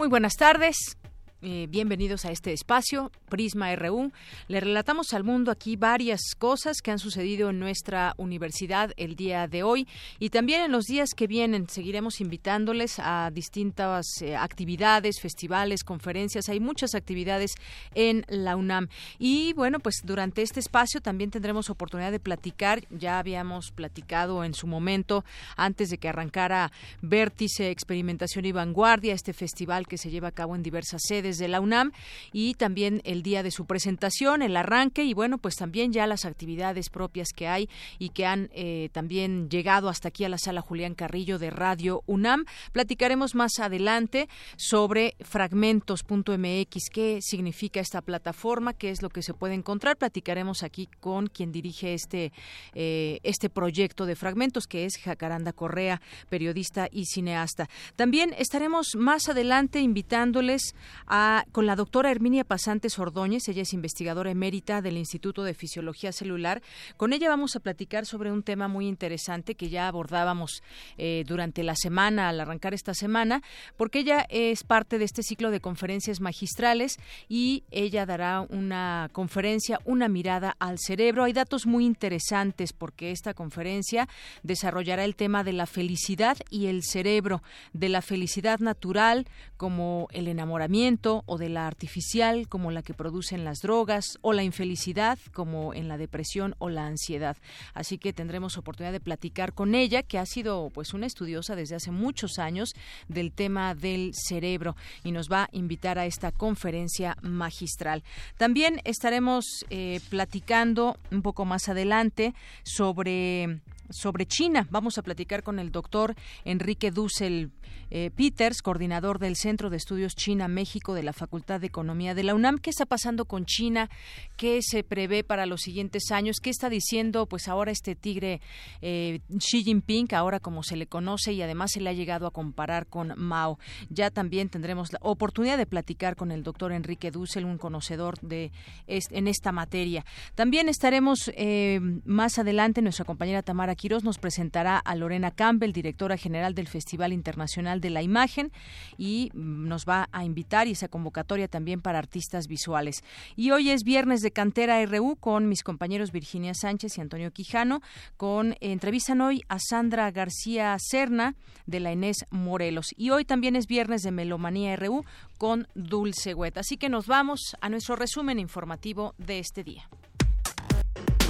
Muy buenas tardes. Eh, bienvenidos a este espacio, Prisma RU. Le relatamos al mundo aquí varias cosas que han sucedido en nuestra universidad el día de hoy y también en los días que vienen. Seguiremos invitándoles a distintas eh, actividades, festivales, conferencias. Hay muchas actividades en la UNAM. Y bueno, pues durante este espacio también tendremos oportunidad de platicar. Ya habíamos platicado en su momento, antes de que arrancara Vértice, Experimentación y Vanguardia, este festival que se lleva a cabo en diversas sedes de la UNAM y también el día de su presentación, el arranque y bueno, pues también ya las actividades propias que hay y que han eh, también llegado hasta aquí a la sala Julián Carrillo de Radio UNAM. Platicaremos más adelante sobre fragmentos.mx, qué significa esta plataforma, qué es lo que se puede encontrar. Platicaremos aquí con quien dirige este, eh, este proyecto de fragmentos, que es Jacaranda Correa, periodista y cineasta. También estaremos más adelante invitándoles a con la doctora Herminia Pasantes Ordóñez. Ella es investigadora emérita del Instituto de Fisiología Celular. Con ella vamos a platicar sobre un tema muy interesante que ya abordábamos eh, durante la semana, al arrancar esta semana, porque ella es parte de este ciclo de conferencias magistrales y ella dará una conferencia, una mirada al cerebro. Hay datos muy interesantes porque esta conferencia desarrollará el tema de la felicidad y el cerebro, de la felicidad natural como el enamoramiento, o de la artificial como la que producen las drogas o la infelicidad como en la depresión o la ansiedad. Así que tendremos oportunidad de platicar con ella, que ha sido pues una estudiosa desde hace muchos años del tema del cerebro y nos va a invitar a esta conferencia magistral. También estaremos eh, platicando un poco más adelante sobre sobre China. Vamos a platicar con el doctor Enrique Dussel eh, Peters, coordinador del Centro de Estudios China-México de la Facultad de Economía de la UNAM. ¿Qué está pasando con China? ¿Qué se prevé para los siguientes años? ¿Qué está diciendo pues ahora este tigre eh, Xi Jinping, ahora como se le conoce y además se le ha llegado a comparar con Mao? Ya también tendremos la oportunidad de platicar con el doctor Enrique Dussel, un conocedor de en esta materia. También estaremos eh, más adelante, nuestra compañera Tamara Quiroz nos presentará a Lorena Campbell, directora general del Festival Internacional de la Imagen y nos va a invitar y esa convocatoria también para artistas visuales. Y hoy es viernes de Cantera RU con mis compañeros Virginia Sánchez y Antonio Quijano, con entrevistan hoy a Sandra García Serna de la Inés Morelos. Y hoy también es viernes de Melomanía RU con Dulce Huet. Así que nos vamos a nuestro resumen informativo de este día.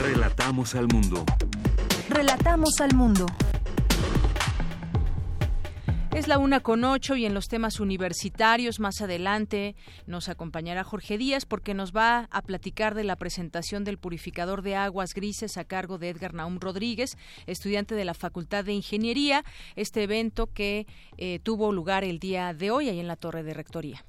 Relatamos al mundo. Relatamos al mundo. Es la una con ocho y en los temas universitarios más adelante nos acompañará Jorge Díaz porque nos va a platicar de la presentación del purificador de aguas grises a cargo de Edgar Naum Rodríguez, estudiante de la Facultad de Ingeniería, este evento que eh, tuvo lugar el día de hoy ahí en la Torre de Rectoría.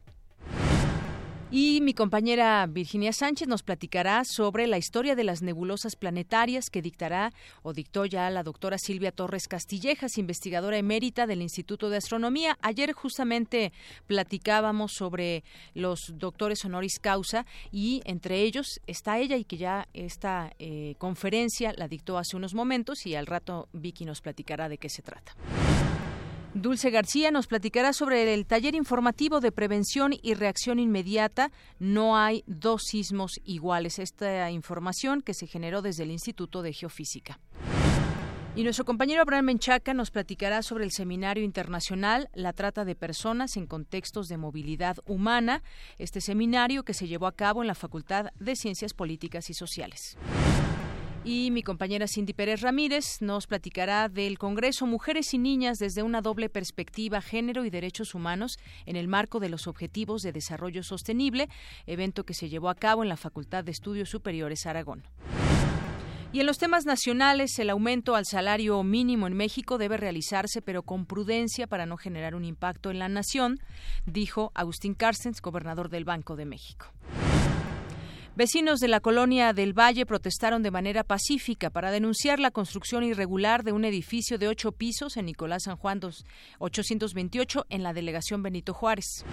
Y mi compañera Virginia Sánchez nos platicará sobre la historia de las nebulosas planetarias que dictará o dictó ya la doctora Silvia Torres Castillejas, investigadora emérita del Instituto de Astronomía. Ayer justamente platicábamos sobre los doctores honoris causa y entre ellos está ella y que ya esta eh, conferencia la dictó hace unos momentos y al rato Vicky nos platicará de qué se trata. Dulce García nos platicará sobre el taller informativo de prevención y reacción inmediata. No hay dos sismos iguales. Esta información que se generó desde el Instituto de Geofísica. Y nuestro compañero Abraham Menchaca nos platicará sobre el seminario internacional La trata de personas en contextos de movilidad humana, este seminario que se llevó a cabo en la Facultad de Ciencias Políticas y Sociales. Y mi compañera Cindy Pérez Ramírez nos platicará del Congreso Mujeres y Niñas desde una doble perspectiva, género y derechos humanos en el marco de los Objetivos de Desarrollo Sostenible, evento que se llevó a cabo en la Facultad de Estudios Superiores Aragón. Y en los temas nacionales, el aumento al salario mínimo en México debe realizarse, pero con prudencia para no generar un impacto en la nación, dijo Agustín Carstens, gobernador del Banco de México. Vecinos de la colonia del Valle protestaron de manera pacífica para denunciar la construcción irregular de un edificio de ocho pisos en Nicolás San Juan 828 en la delegación Benito Juárez.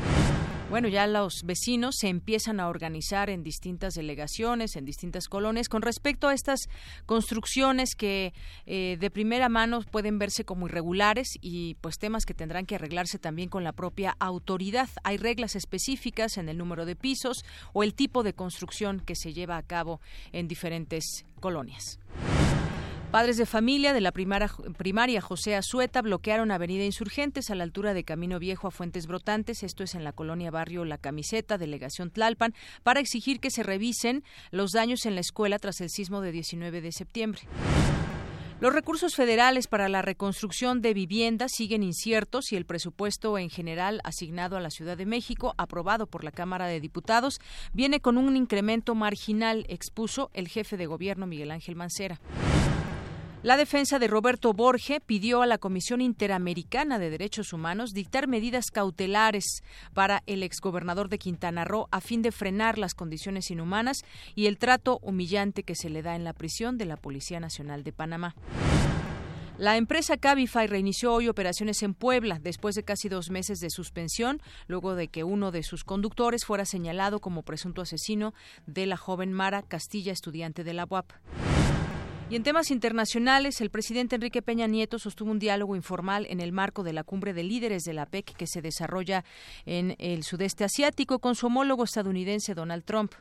Bueno, ya los vecinos se empiezan a organizar en distintas delegaciones, en distintas colonias, con respecto a estas construcciones que eh, de primera mano pueden verse como irregulares y pues temas que tendrán que arreglarse también con la propia autoridad. Hay reglas específicas en el número de pisos o el tipo de construcción que se lleva a cabo en diferentes colonias. Padres de familia de la primaria José Azueta bloquearon Avenida Insurgentes a la altura de Camino Viejo a Fuentes Brotantes, esto es en la colonia Barrio La Camiseta, delegación Tlalpan, para exigir que se revisen los daños en la escuela tras el sismo de 19 de septiembre. Los recursos federales para la reconstrucción de viviendas siguen inciertos y el presupuesto en general asignado a la Ciudad de México, aprobado por la Cámara de Diputados, viene con un incremento marginal, expuso el jefe de gobierno Miguel Ángel Mancera. La defensa de Roberto Borge pidió a la Comisión Interamericana de Derechos Humanos dictar medidas cautelares para el exgobernador de Quintana Roo a fin de frenar las condiciones inhumanas y el trato humillante que se le da en la prisión de la Policía Nacional de Panamá. La empresa Cabify reinició hoy operaciones en Puebla después de casi dos meses de suspensión, luego de que uno de sus conductores fuera señalado como presunto asesino de la joven Mara Castilla, estudiante de la UAP. Y en temas internacionales, el presidente Enrique Peña Nieto sostuvo un diálogo informal en el marco de la cumbre de líderes de la PEC que se desarrolla en el sudeste asiático con su homólogo estadounidense Donald Trump.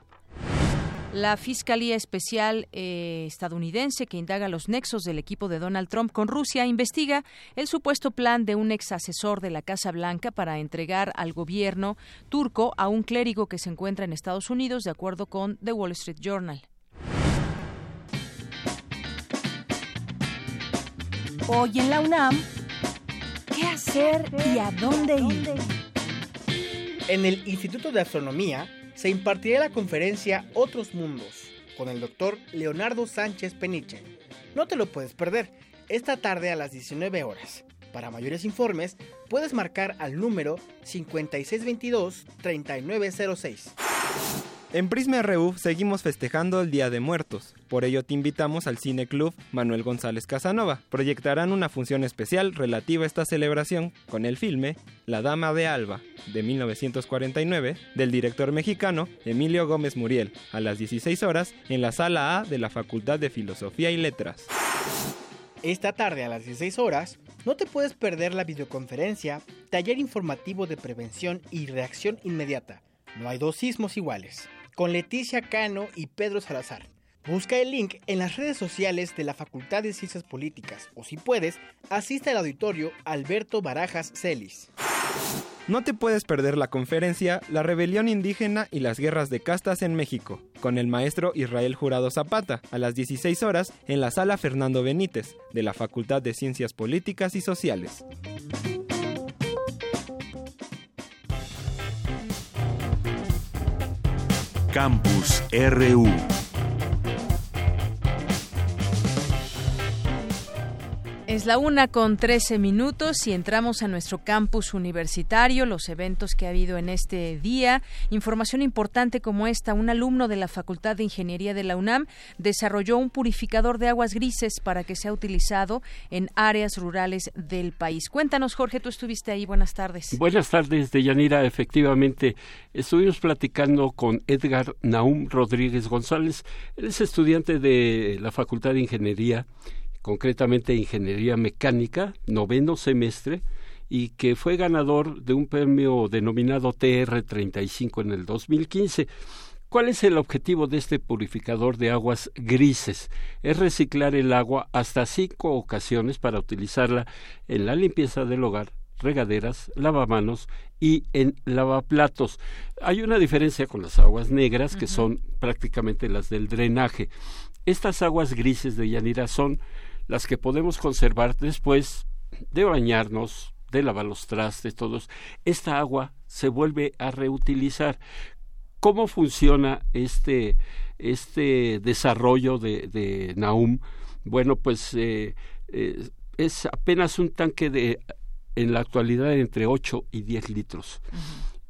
La Fiscalía Especial eh, estadounidense que indaga los nexos del equipo de Donald Trump con Rusia investiga el supuesto plan de un ex asesor de la Casa Blanca para entregar al gobierno turco a un clérigo que se encuentra en Estados Unidos, de acuerdo con The Wall Street Journal. Hoy en la UNAM, ¿qué hacer y a dónde ir? En el Instituto de Astronomía se impartirá la conferencia Otros Mundos con el doctor Leonardo Sánchez Peniche. No te lo puedes perder, esta tarde a las 19 horas. Para mayores informes, puedes marcar al número 5622-3906. En Prisma RU seguimos festejando el Día de Muertos. Por ello te invitamos al Cine Club Manuel González Casanova. Proyectarán una función especial relativa a esta celebración con el filme La Dama de Alba, de 1949, del director mexicano Emilio Gómez Muriel, a las 16 horas en la Sala A de la Facultad de Filosofía y Letras. Esta tarde a las 16 horas, no te puedes perder la videoconferencia Taller Informativo de Prevención y Reacción Inmediata. No hay dos sismos iguales con Leticia Cano y Pedro Salazar. Busca el link en las redes sociales de la Facultad de Ciencias Políticas o si puedes, asiste al auditorio Alberto Barajas Celis. No te puedes perder la conferencia La rebelión indígena y las guerras de castas en México, con el maestro Israel Jurado Zapata, a las 16 horas en la sala Fernando Benítez, de la Facultad de Ciencias Políticas y Sociales. Campus RU. Es la una con trece minutos y entramos a nuestro campus universitario, los eventos que ha habido en este día. Información importante como esta, un alumno de la Facultad de Ingeniería de la UNAM desarrolló un purificador de aguas grises para que sea utilizado en áreas rurales del país. Cuéntanos, Jorge, tú estuviste ahí. Buenas tardes. Buenas tardes, Deyanira. Efectivamente, estuvimos platicando con Edgar Naum Rodríguez González. Él es estudiante de la Facultad de Ingeniería concretamente Ingeniería Mecánica, noveno semestre, y que fue ganador de un premio denominado TR35 en el 2015. ¿Cuál es el objetivo de este purificador de aguas grises? Es reciclar el agua hasta cinco ocasiones para utilizarla en la limpieza del hogar, regaderas, lavamanos y en lavaplatos. Hay una diferencia con las aguas negras que son prácticamente las del drenaje Estas aguas grises de Yanira son las que podemos conservar después de bañarnos, de lavar los trastes, todos. Esta agua se vuelve a reutilizar. ¿Cómo funciona este, este desarrollo de, de Naum? Bueno, pues eh, eh, es apenas un tanque de, en la actualidad, entre 8 y 10 litros.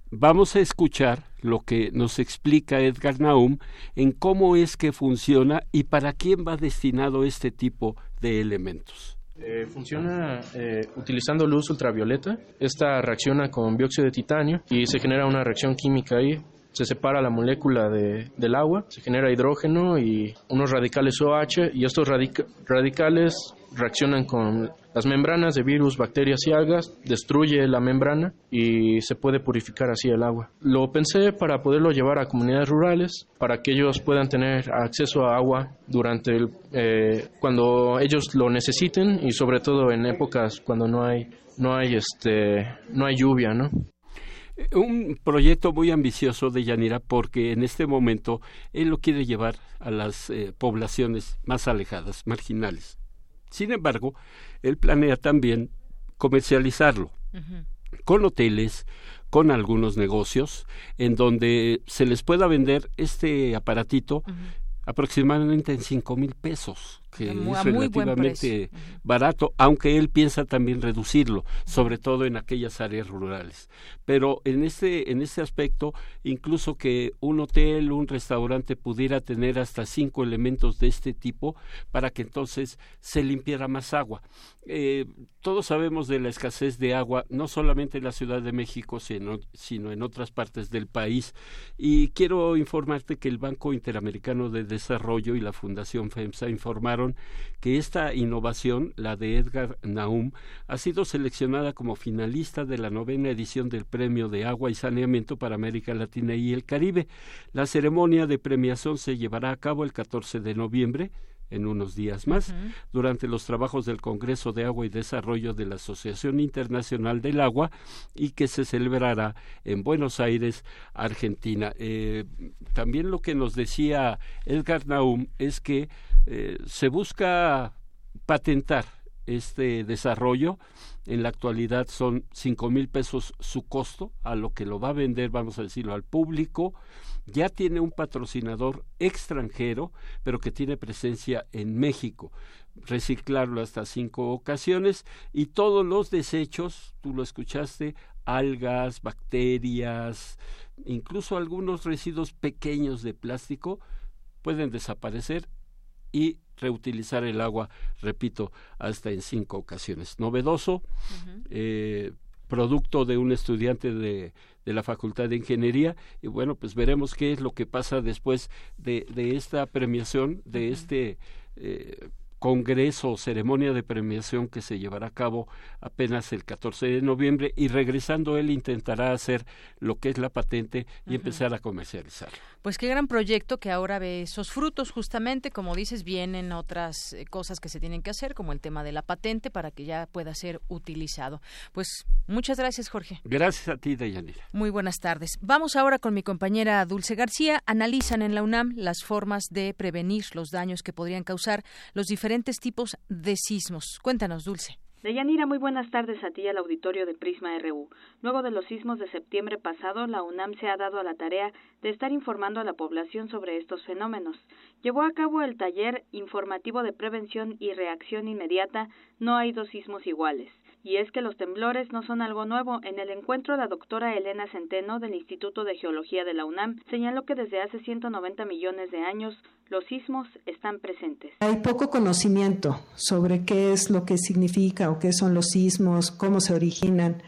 Vamos a escuchar lo que nos explica Edgar Naum en cómo es que funciona y para quién va destinado este tipo de elementos. Eh, funciona eh, utilizando luz ultravioleta. Esta reacciona con dióxido de titanio y se genera una reacción química ahí. Se separa la molécula de, del agua, se genera hidrógeno y unos radicales OH y estos radicales reaccionan con las membranas de virus, bacterias y algas, destruye la membrana y se puede purificar así el agua. Lo pensé para poderlo llevar a comunidades rurales, para que ellos puedan tener acceso a agua durante el, eh, cuando ellos lo necesiten y sobre todo en épocas cuando no hay no hay este no hay lluvia, ¿no? Un proyecto muy ambicioso de Yanira porque en este momento él lo quiere llevar a las eh, poblaciones más alejadas, marginales. Sin embargo, él planea también comercializarlo con hoteles, con algunos negocios, en donde se les pueda vender este aparatito aproximadamente en cinco mil pesos que es relativamente barato, aunque él piensa también reducirlo, sobre todo en aquellas áreas rurales. Pero en este, en este aspecto, incluso que un hotel, un restaurante pudiera tener hasta cinco elementos de este tipo para que entonces se limpiara más agua. Eh, todos sabemos de la escasez de agua, no solamente en la Ciudad de México, sino, sino en otras partes del país. Y quiero informarte que el Banco Interamericano de Desarrollo y la Fundación FEMSA informaron que esta innovación, la de Edgar Naum, ha sido seleccionada como finalista de la novena edición del Premio de Agua y Saneamiento para América Latina y el Caribe. La ceremonia de premiación se llevará a cabo el 14 de noviembre en unos días más, durante los trabajos del Congreso de Agua y Desarrollo de la Asociación Internacional del Agua y que se celebrará en Buenos Aires, Argentina. Eh, también lo que nos decía Edgar Naum es que eh, se busca patentar este desarrollo. En la actualidad son cinco mil pesos su costo, a lo que lo va a vender, vamos a decirlo, al público. Ya tiene un patrocinador extranjero, pero que tiene presencia en México. Reciclarlo hasta cinco ocasiones y todos los desechos, tú lo escuchaste, algas, bacterias, incluso algunos residuos pequeños de plástico pueden desaparecer y reutilizar el agua, repito, hasta en cinco ocasiones. Novedoso, eh, producto de un estudiante de, de, la Facultad de Ingeniería y bueno, pues veremos qué es lo que pasa después de, de esta premiación, de este... Eh, congreso o ceremonia de premiación que se llevará a cabo apenas el 14 de noviembre y regresando él intentará hacer lo que es la patente y empezar a comercializar. Pues qué gran proyecto que ahora ve esos frutos justamente, como dices, vienen otras eh, cosas que se tienen que hacer como el tema de la patente para que ya pueda ser utilizado. Pues muchas gracias Jorge. Gracias a ti, Dayanira. Muy buenas tardes. Vamos ahora con mi compañera Dulce García. Analizan en la UNAM las formas de prevenir los daños que podrían causar los diferentes diferentes tipos de sismos. Cuéntanos, Dulce. Deyanira, muy buenas tardes a ti y al auditorio de Prisma RU. Luego de los sismos de septiembre pasado, la UNAM se ha dado a la tarea de estar informando a la población sobre estos fenómenos. Llevó a cabo el taller informativo de prevención y reacción inmediata No hay dos sismos iguales. Y es que los temblores no son algo nuevo. En el encuentro, la doctora Elena Centeno del Instituto de Geología de la UNAM señaló que desde hace 190 millones de años los sismos están presentes. Hay poco conocimiento sobre qué es lo que significa o qué son los sismos, cómo se originan.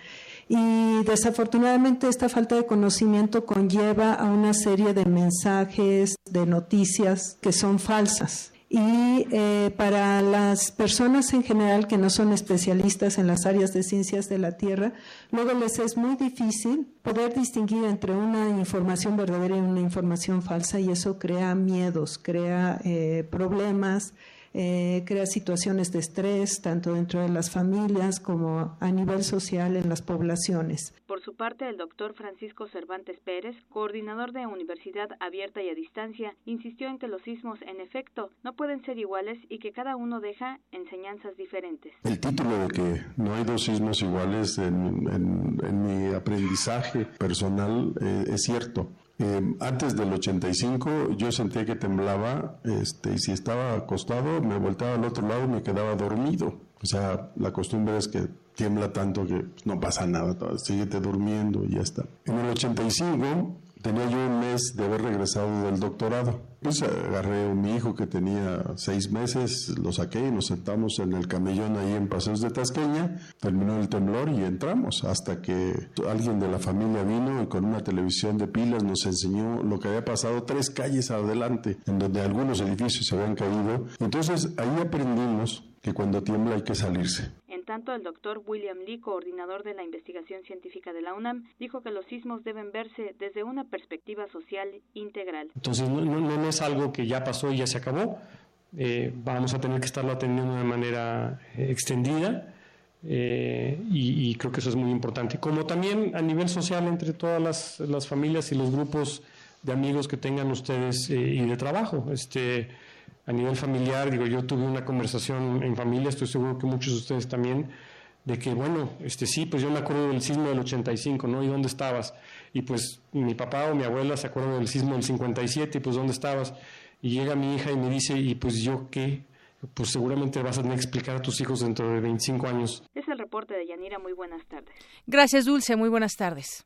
Y desafortunadamente esta falta de conocimiento conlleva a una serie de mensajes, de noticias que son falsas y eh, para las personas en general que no son especialistas en las áreas de ciencias de la Tierra, luego les es muy difícil poder distinguir entre una información verdadera y una información falsa y eso crea miedos, crea eh, problemas, eh, crea situaciones de estrés tanto dentro de las familias como a nivel social en las poblaciones. Por su parte, el doctor Francisco Cervantes Pérez, coordinador de Universidad Abierta y a Distancia, insistió en que los sismos, en efecto, no pueden ser iguales y que cada uno deja enseñanzas diferentes. El título de que no hay dos sismos iguales en, mi aprendizaje personal eh, es cierto. Eh, antes del 85 yo sentía que temblaba este, y si estaba acostado me volteaba al otro lado y me quedaba dormido. O sea, la costumbre es que tiembla tanto que pues, no pasa nada, síguete durmiendo y ya está. En el 85 tenía yo un mes de haber regresado del doctorado. Pues agarré a mi hijo que tenía seis meses, lo saqué y nos sentamos en el camellón ahí en Paseos de Tasqueña. Terminó el temblor y entramos hasta que alguien de la familia vino y con una televisión de pilas nos enseñó lo que había pasado tres calles adelante, en donde algunos edificios se habían caído. Entonces ahí aprendimos que cuando tiembla hay que salirse tanto, el doctor William Lee, coordinador de la investigación científica de la UNAM, dijo que los sismos deben verse desde una perspectiva social integral. Entonces, no, es algo que ya pasó y ya se acabó. Eh, vamos a tener que estarlo atendiendo de manera eh, extendida. Eh, y, creo que eso es muy importante. Como también a nivel social entre todas las familias y los grupos de amigos que tengan ustedes y de trabajo. Este, a nivel familiar, digo, yo tuve una conversación en familia, estoy seguro que muchos de ustedes también, de que, bueno, este sí, pues yo me acuerdo del sismo del 85, ¿no? ¿Y dónde estabas? Y pues mi papá o mi abuela se acuerdan del sismo del 57, y pues ¿dónde estabas? Y llega mi hija y me dice, ¿y pues yo qué? Pues seguramente vas a tener que explicar a tus hijos dentro de 25 años. Es el reporte de Yanira, muy buenas tardes. Gracias, Dulce, muy buenas tardes.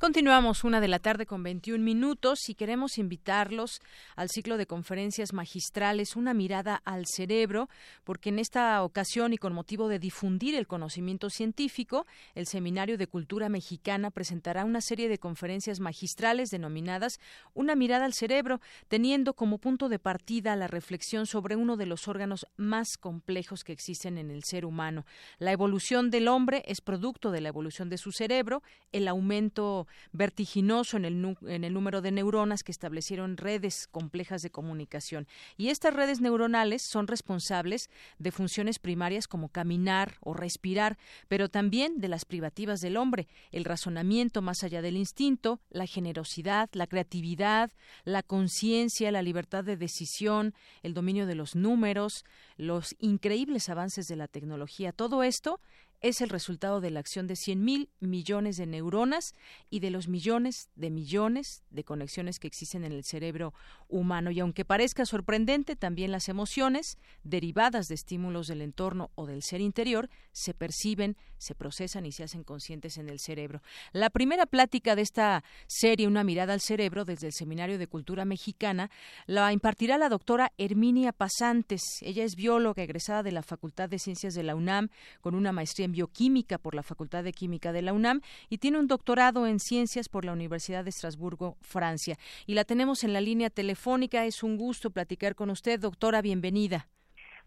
Continuamos una de la tarde con 21 minutos y queremos invitarlos al ciclo de conferencias magistrales Una mirada al cerebro, porque en esta ocasión y con motivo de difundir el conocimiento científico, el Seminario de Cultura Mexicana presentará una serie de conferencias magistrales denominadas Una mirada al cerebro, teniendo como punto de partida la reflexión sobre uno de los órganos más complejos que existen en el ser humano. La evolución del hombre es producto de la evolución de su cerebro, el aumento vertiginoso en el, número de neuronas que establecieron redes complejas de comunicación. Y estas redes neuronales son responsables de funciones primarias como caminar o respirar, pero también de las privativas del hombre, el razonamiento más allá del instinto, la generosidad, la creatividad, la conciencia, la libertad de decisión, el dominio de los números, los increíbles avances de la tecnología. Todo esto es el resultado de la acción de 100 mil millones de neuronas y de los millones de millones de conexiones que existen en el cerebro humano. Y aunque parezca sorprendente, también las emociones, derivadas de estímulos del entorno o del ser interior, se perciben, se procesan y se hacen conscientes en el cerebro. La primera plática de esta serie, Una mirada al cerebro, desde el Seminario de Cultura Mexicana, la impartirá la doctora Herminia Pasantes. Ella es bióloga egresada de la Facultad de Ciencias de la UNAM con una maestría en bioquímica por la Facultad de Química de la UNAM y tiene un doctorado en ciencias por la Universidad de Estrasburgo, Francia. Y la tenemos en la línea telefónica. Es un gusto platicar con usted, doctora. Bienvenida.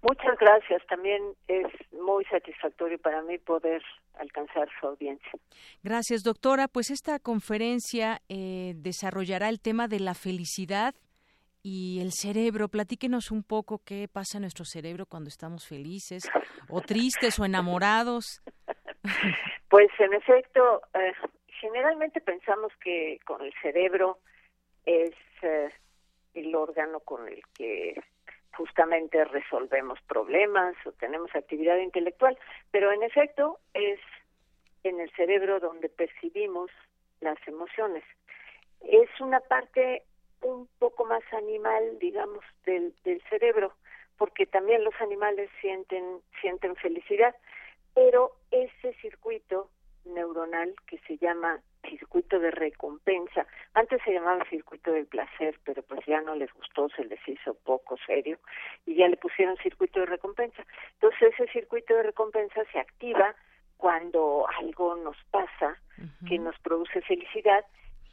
Muchas gracias. También es muy satisfactorio para mí poder alcanzar su audiencia. Gracias, doctora. Pues esta conferencia eh, desarrollará el tema de la felicidad y el cerebro. Platíquenos un poco qué pasa en nuestro cerebro cuando estamos felices o tristes o enamorados. Pues en efecto, eh, generalmente pensamos que con el cerebro es eh, el órgano con el que justamente resolvemos problemas o tenemos actividad intelectual, pero en efecto es en el cerebro donde percibimos las emociones. Es una parte un poco más animal, digamos, del, del cerebro, porque también los animales sienten, sienten felicidad, pero ese circuito neuronal que se llama circuito de recompensa, antes se llamaba circuito del placer, pero pues ya no les gustó, se les hizo poco serio y ya le pusieron circuito de recompensa. Entonces ese circuito de recompensa se activa cuando algo nos pasa que nos produce felicidad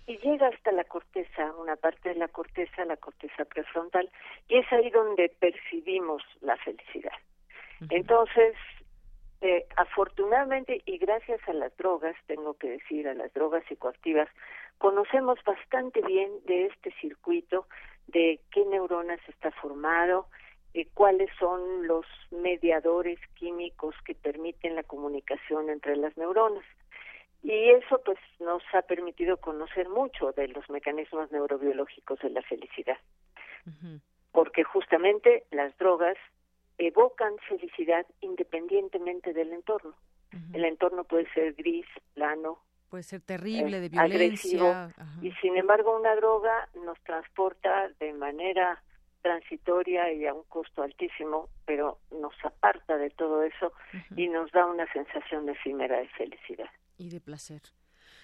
y llega hasta la corteza, una parte de la corteza, la corteza prefrontal, y es ahí donde percibimos la felicidad. Entonces, eh, afortunadamente y gracias a las drogas, tengo que decir, a las drogas psicoactivas, conocemos bastante bien de este circuito, de qué neuronas está formado, de cuáles son los mediadores químicos que permiten la comunicación entre las neuronas. Y eso pues nos ha permitido conocer mucho de los mecanismos neurobiológicos de la felicidad. Porque justamente las drogas evocan felicidad independientemente del entorno. El entorno puede ser gris, plano, puede ser terrible, de violencia. y sin embargo una droga nos transporta de manera transitoria y a un costo altísimo, pero nos aparta de todo eso y nos da una sensación efímera de felicidad. Y de placer.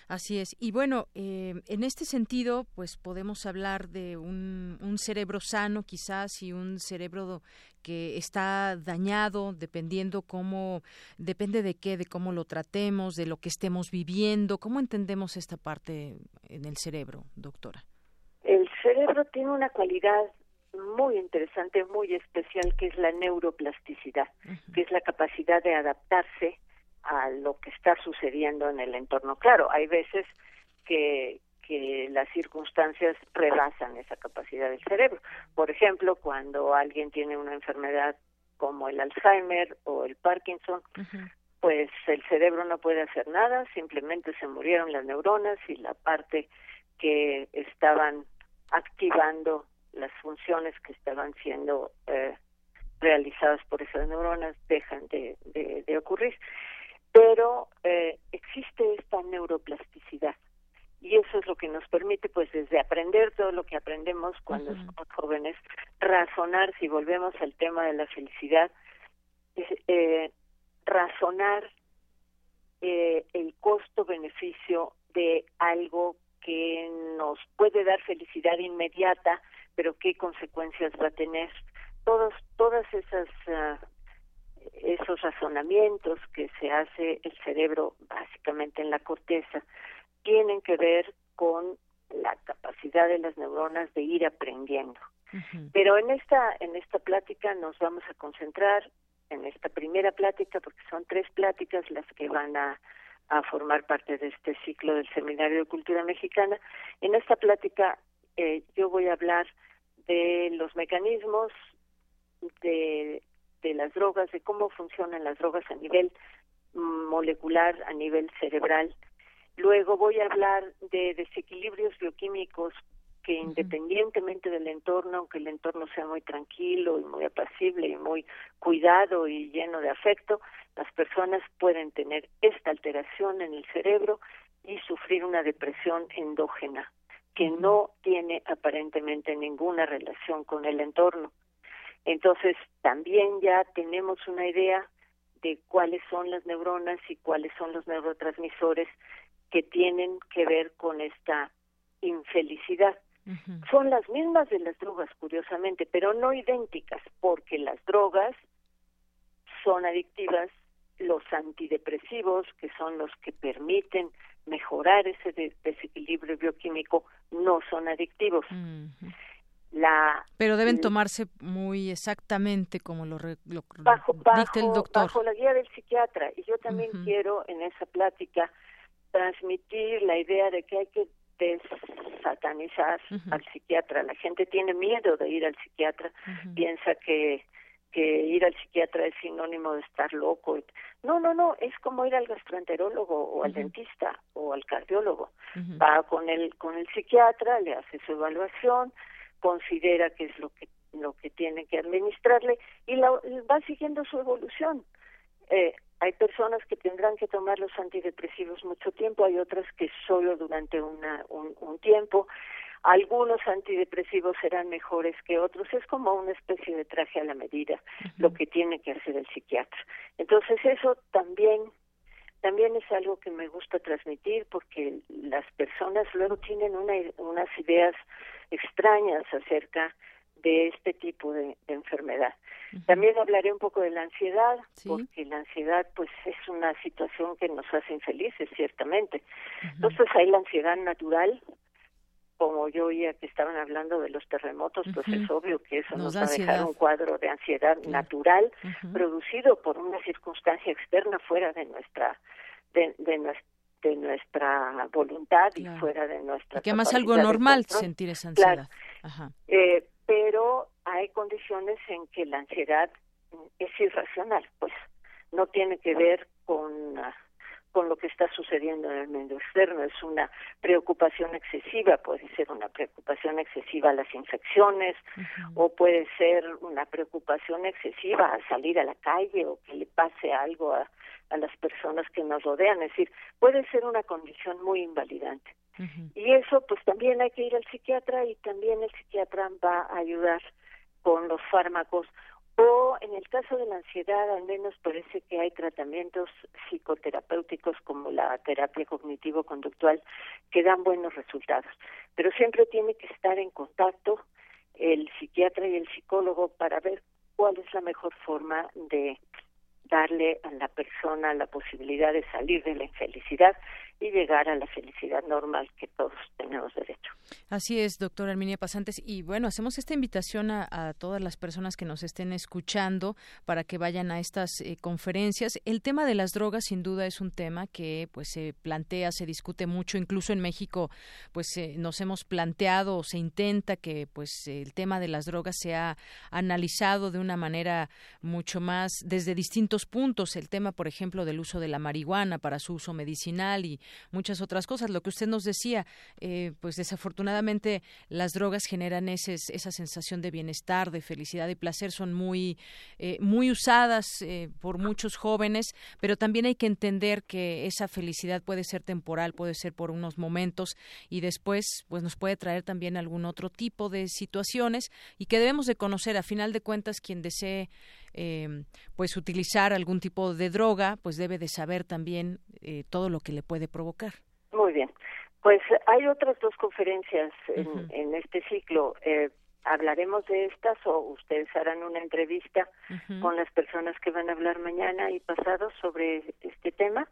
Así es. Y bueno, eh, en este sentido, pues podemos hablar de un, un, cerebro sano quizás y un cerebro que está dañado dependiendo cómo, depende de qué, de cómo lo tratemos, de lo que estemos viviendo. ¿Cómo entendemos esta parte en el cerebro, doctora? El cerebro tiene una cualidad muy interesante, muy especial, que es la neuroplasticidad, que es la capacidad de adaptarse a lo que está sucediendo en el entorno. Claro, hay veces que, que las circunstancias rebasan esa capacidad del cerebro. Por ejemplo, cuando alguien tiene una enfermedad como el Alzheimer o el Parkinson, pues el cerebro no puede hacer nada, simplemente se murieron las neuronas y la parte que estaban activando las funciones que estaban siendo eh, realizadas por esas neuronas dejan de, de ocurrir pero eh, existe esta neuroplasticidad. Y eso es lo que nos permite pues desde aprender todo lo que aprendemos cuando somos jóvenes razonar si volvemos al tema de la felicidad eh, razonar eh, el costo beneficio de algo que nos puede dar felicidad inmediata pero qué consecuencias va a tener. Todos todas esas uh, esos razonamientos que se hace el cerebro básicamente en la corteza tienen que ver con la capacidad de las neuronas de ir aprendiendo. Pero en esta en esta plática nos vamos a concentrar en esta primera plática porque son tres pláticas las que van a, a formar parte de este ciclo del Seminario de Cultura Mexicana. En esta plática eh, yo voy a hablar de los mecanismos de de las drogas, de cómo funcionan las drogas a nivel molecular, a nivel cerebral. Luego voy a hablar de desequilibrios bioquímicos que independientemente del entorno, aunque el entorno sea muy tranquilo y muy apacible y muy cuidado y lleno de afecto, las personas pueden tener esta alteración en el cerebro y sufrir una depresión endógena que no tiene aparentemente ninguna relación con el entorno. Entonces, también ya tenemos una idea de cuáles son las neuronas y cuáles son los neurotransmisores que tienen que ver con esta infelicidad. Son las mismas de las drogas, curiosamente, pero no idénticas, porque las drogas son adictivas, los antidepresivos, que son los que permiten mejorar ese desequilibrio bioquímico, no son adictivos la pero deben tomarse muy exactamente como lo, bajo, el doctor. bajo la guía del psiquiatra. Y yo también quiero en esa plática transmitir la idea de que hay que desatanizar al psiquiatra. La gente tiene miedo de ir al psiquiatra. Piensa que que ir al psiquiatra es sinónimo de estar loco. No, no, no, es como ir al gastroenterólogo o al dentista o al cardiólogo. Va con el con el psiquiatra, le hace su evaluación, considera que es lo que lo que tiene que administrarle y la, va siguiendo su evolución. Eh, hay personas que tendrán que tomar los antidepresivos mucho tiempo, hay otras que solo durante una, un, un tiempo. Algunos antidepresivos serán mejores que otros. Es como una especie de traje a la medida lo que tiene que hacer el psiquiatra. Entonces eso también también es algo que me gusta transmitir porque las personas luego tienen una, unas ideas extrañas acerca de este tipo de, enfermedad. También hablaré un poco de la ansiedad, porque la ansiedad pues es una situación que nos hace infelices, ciertamente. Entonces hay la ansiedad natural, como yo oía que estaban hablando de los terremotos, pues es obvio que eso nos, va a dejar un cuadro de ansiedad natural producido por una circunstancia externa fuera de nuestra de, de, nuestra voluntad y fuera de nuestra que además algo normal sentir esa ansiedad. Eh, pero hay condiciones en que la ansiedad es irracional pues. No tiene que ver con con lo que está sucediendo en el medio externo. Es una preocupación excesiva, puede ser una preocupación excesiva a las infecciones o puede ser una preocupación excesiva a salir a la calle o que le pase algo a, a las personas que nos rodean. Es decir, puede ser una condición muy invalidante. Y eso pues también hay que ir al psiquiatra y también el psiquiatra va a ayudar con los fármacos o en el caso de la ansiedad, al menos parece que hay tratamientos psicoterapéuticos como la terapia cognitivo-conductual que dan buenos resultados. Pero siempre tiene que estar en contacto el psiquiatra y el psicólogo para ver cuál es la mejor forma de darle a la persona la posibilidad de salir de la infelicidad y llegar a la felicidad normal que todos tenemos derecho. Así es, doctora Arminia Pasantes. Y bueno, hacemos esta invitación a, todas las personas que nos estén escuchando para que vayan a estas eh, conferencias. El tema de las drogas, sin duda, es un tema que pues se plantea, se discute mucho. Incluso en México, pues eh, nos hemos planteado o se intenta que pues el tema de las drogas sea analizado de una manera mucho más desde distintos puntos. El tema, por ejemplo, del uso de la marihuana para su uso medicinal y muchas otras cosas. Lo que usted nos decía, eh, pues desafortunadamente las drogas generan ese, esa sensación de bienestar, de felicidad y placer, son muy, eh, muy usadas eh, por muchos jóvenes, pero también hay que entender que esa felicidad puede ser temporal, puede ser por unos momentos y después pues nos puede traer también algún otro tipo de situaciones y que debemos de conocer. A final de cuentas, quien desee eh, pues utilizar algún tipo de droga, pues debe de saber también eh, todo lo que le puede provocar. Muy bien. Pues hay otras dos conferencias en, este ciclo. Eh, ¿Hablaremos de estas o ustedes harán una entrevista con las personas que van a hablar mañana y pasado sobre este tema?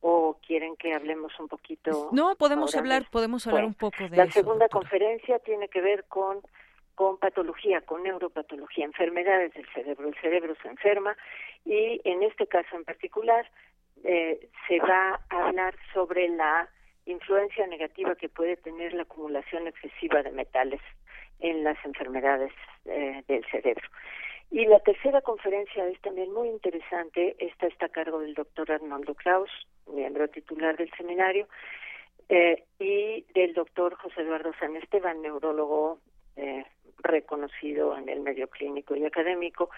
¿O quieren que hablemos un poquito? No, podemos hablar, podemos hablar un poco de La segunda conferencia tiene que ver con con patología, con neuropatología, enfermedades del cerebro. El cerebro se enferma y en este caso en particular eh, se va a hablar sobre la influencia negativa que puede tener la acumulación excesiva de metales en las enfermedades eh, del cerebro. Y la tercera conferencia es también muy interesante. Esta está a cargo del doctor Arnoldo Kraus, miembro titular del seminario, eh, y del doctor José Eduardo San Esteban, neurólogo eh, reconocido en el medio clínico y académico,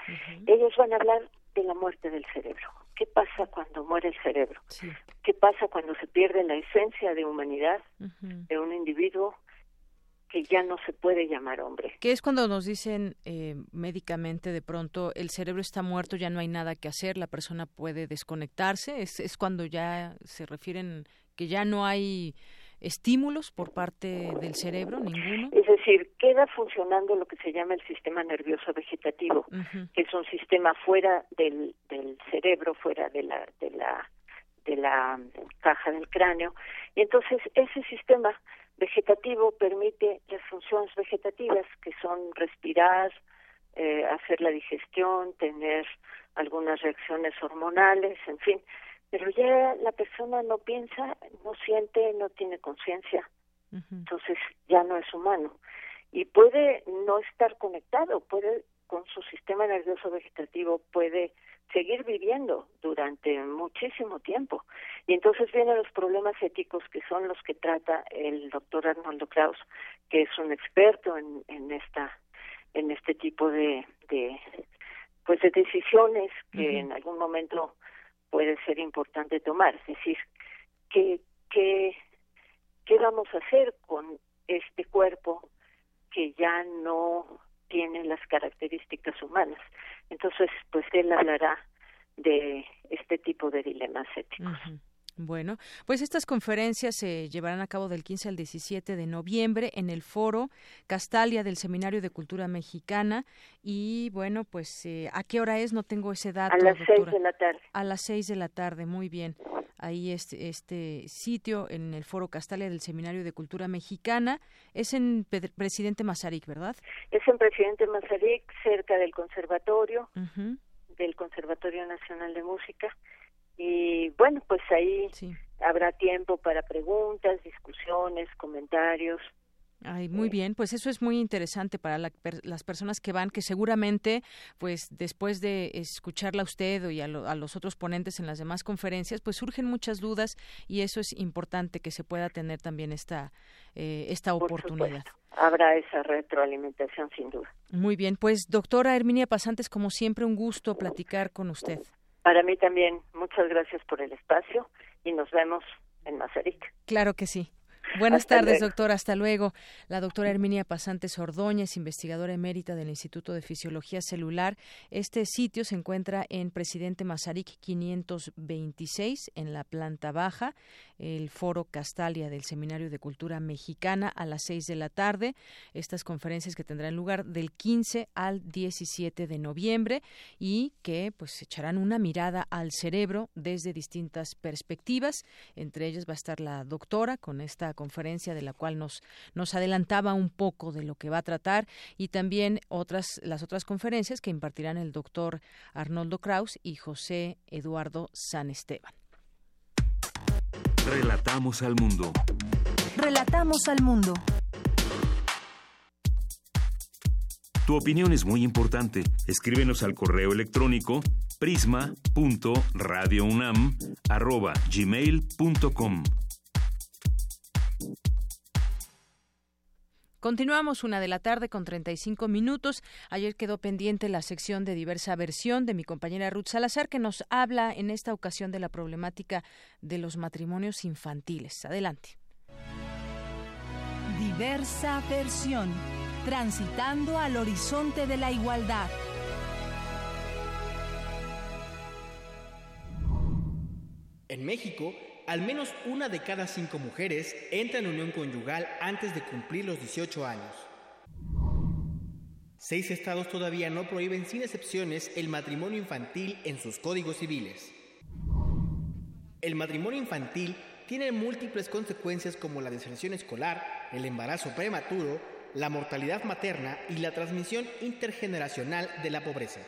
ellos van a hablar de la muerte del cerebro. ¿Qué pasa cuando muere el cerebro? ¿Qué pasa cuando se pierde la esencia de humanidad de un individuo que ya no se puede llamar hombre? ¿Qué es cuando nos dicen eh, médicamente de pronto el cerebro está muerto, ya no hay nada que hacer, la persona puede desconectarse? ¿Es, es cuando ya se refieren que ya no hay estímulos por parte del cerebro, ninguno. Es decir, queda funcionando lo que se llama el sistema nervioso vegetativo, que es un sistema fuera del, del cerebro, fuera de la, de la de la caja del cráneo. Y entonces ese sistema vegetativo permite las funciones vegetativas, que son respirar, eh, hacer la digestión, tener algunas reacciones hormonales, en fin, pero ya la persona no piensa, no siente, no tiene conciencia, entonces ya no es humano. Y puede no estar conectado, puede con su sistema nervioso vegetativo puede seguir viviendo durante muchísimo tiempo. Y entonces vienen los problemas éticos que son los que trata el doctor Arnoldo Kraus, que es un experto en, en esta en este tipo de, de pues de decisiones que en algún momento puede ser importante tomar. Es decir, ¿qué, qué, qué vamos a hacer con este cuerpo que ya no tiene las características humanas? Entonces, pues él hablará de este tipo de dilemas éticos. Bueno, pues estas conferencias se llevarán a cabo del 15 al 17 de noviembre en el foro Castalia del Seminario de Cultura Mexicana y bueno, pues eh, ¿a qué hora es? No tengo ese dato. A las seis de la tarde. A las seis de la tarde, muy bien. ahí este, este sitio en el Foro Castalia del Seminario de Cultura Mexicana. Es en Presidente Mazarik, ¿verdad? Es en Presidente Mazarik, cerca del conservatorio, del Conservatorio Nacional de Música. Y bueno, pues ahí habrá tiempo para preguntas, discusiones, comentarios. Ay, muy bien, pues eso es muy interesante para las personas que van, que seguramente, pues después de escucharla a usted y a, los otros ponentes en las demás conferencias, pues surgen muchas dudas y eso es importante que se pueda tener también esta, eh, esta oportunidad. Habrá esa retroalimentación sin duda. Muy bien, pues doctora Herminia Pasantes, como siempre, un gusto platicar con usted. Para mí también, muchas gracias por el espacio y nos vemos en Mazarik. Claro que sí. Buenas tardes, doctora. Hasta luego. La doctora Herminia Pasantes Ordóñez, investigadora emérita del Instituto de Fisiología Celular. Este sitio se encuentra en Presidente Mazarik 526, en la planta baja, el Foro Castalia del Seminario de Cultura Mexicana a las 6 de la tarde. Estas conferencias que tendrán lugar del 15 al 17 de noviembre y que pues echarán una mirada al cerebro desde distintas perspectivas. Entre ellas va a estar la doctora con esta conferencia de la cual nos, nos adelantaba un poco de lo que va a tratar y también otras, las otras conferencias que impartirán el doctor Arnoldo Kraus y José Eduardo San Esteban. Relatamos al mundo. Relatamos al mundo. Tu opinión es muy importante. Escríbenos al correo electrónico prisma.radiounam@gmail.com. Continuamos una de la tarde con 35 minutos. Ayer quedó pendiente la sección de diversa versión de mi compañera Ruth Salazar, que nos habla en esta ocasión de la problemática de los matrimonios infantiles. Adelante. Diversa versión. Transitando al horizonte de la igualdad. En México, al menos una de cada cinco mujeres entra en unión conyugal antes de cumplir los 18 años. Seis estados todavía no prohíben sin excepciones el matrimonio infantil en sus códigos civiles. El matrimonio infantil tiene múltiples consecuencias como la deserción escolar, el embarazo prematuro, la mortalidad materna y la transmisión intergeneracional de la pobreza.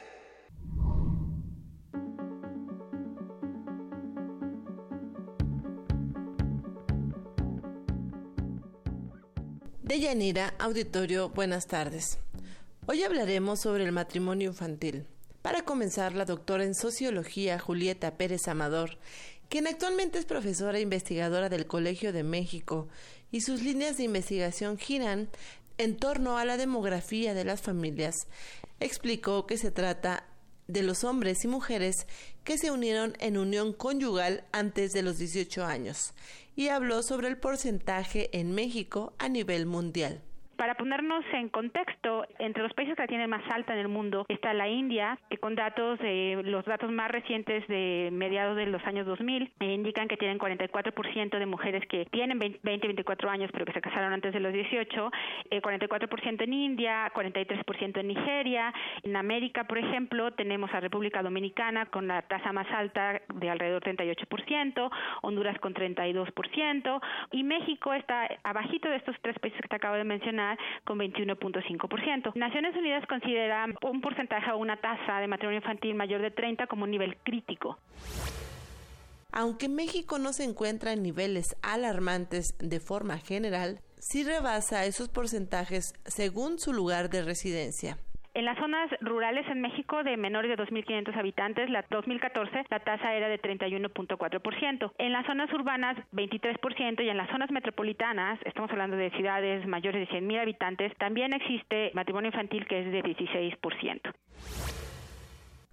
Deyanira, auditorio, buenas tardes. Hoy hablaremos sobre el matrimonio infantil. Para comenzar, la doctora en sociología Julieta Pérez Amador, quien actualmente es profesora e investigadora del Colegio de México, y sus líneas de investigación giran en torno a la demografía de las familias, explicó que se trata de los hombres y mujeres que se unieron en unión conyugal antes de los 18 años y habló sobre el porcentaje en México a nivel mundial. Para ponernos en contexto, entre los países que la tienen más alta en el mundo está la India, que con datos, eh, los datos más recientes de mediados de los años 2000 eh, indican que tienen 44% de mujeres que tienen 20, 24 años pero que se casaron antes de los 18, eh, 44% en India, 43% en Nigeria. En América, por ejemplo, tenemos a República Dominicana con la tasa más alta de alrededor 38%, Honduras con 32% y México está abajito de estos tres países que te acabo de mencionar con 21.5%. Naciones Unidas considera un porcentaje o una tasa de matrimonio infantil mayor de 30 como un nivel crítico. Aunque México no se encuentra en niveles alarmantes de forma general, sí rebasa esos porcentajes según su lugar de residencia. En las zonas rurales en México de menores de 2.500 habitantes, la 2014, la tasa era de 31.4%. En las zonas urbanas, 23% y en las zonas metropolitanas, estamos hablando de ciudades mayores de 100.000 habitantes, también existe matrimonio infantil que es de 16%.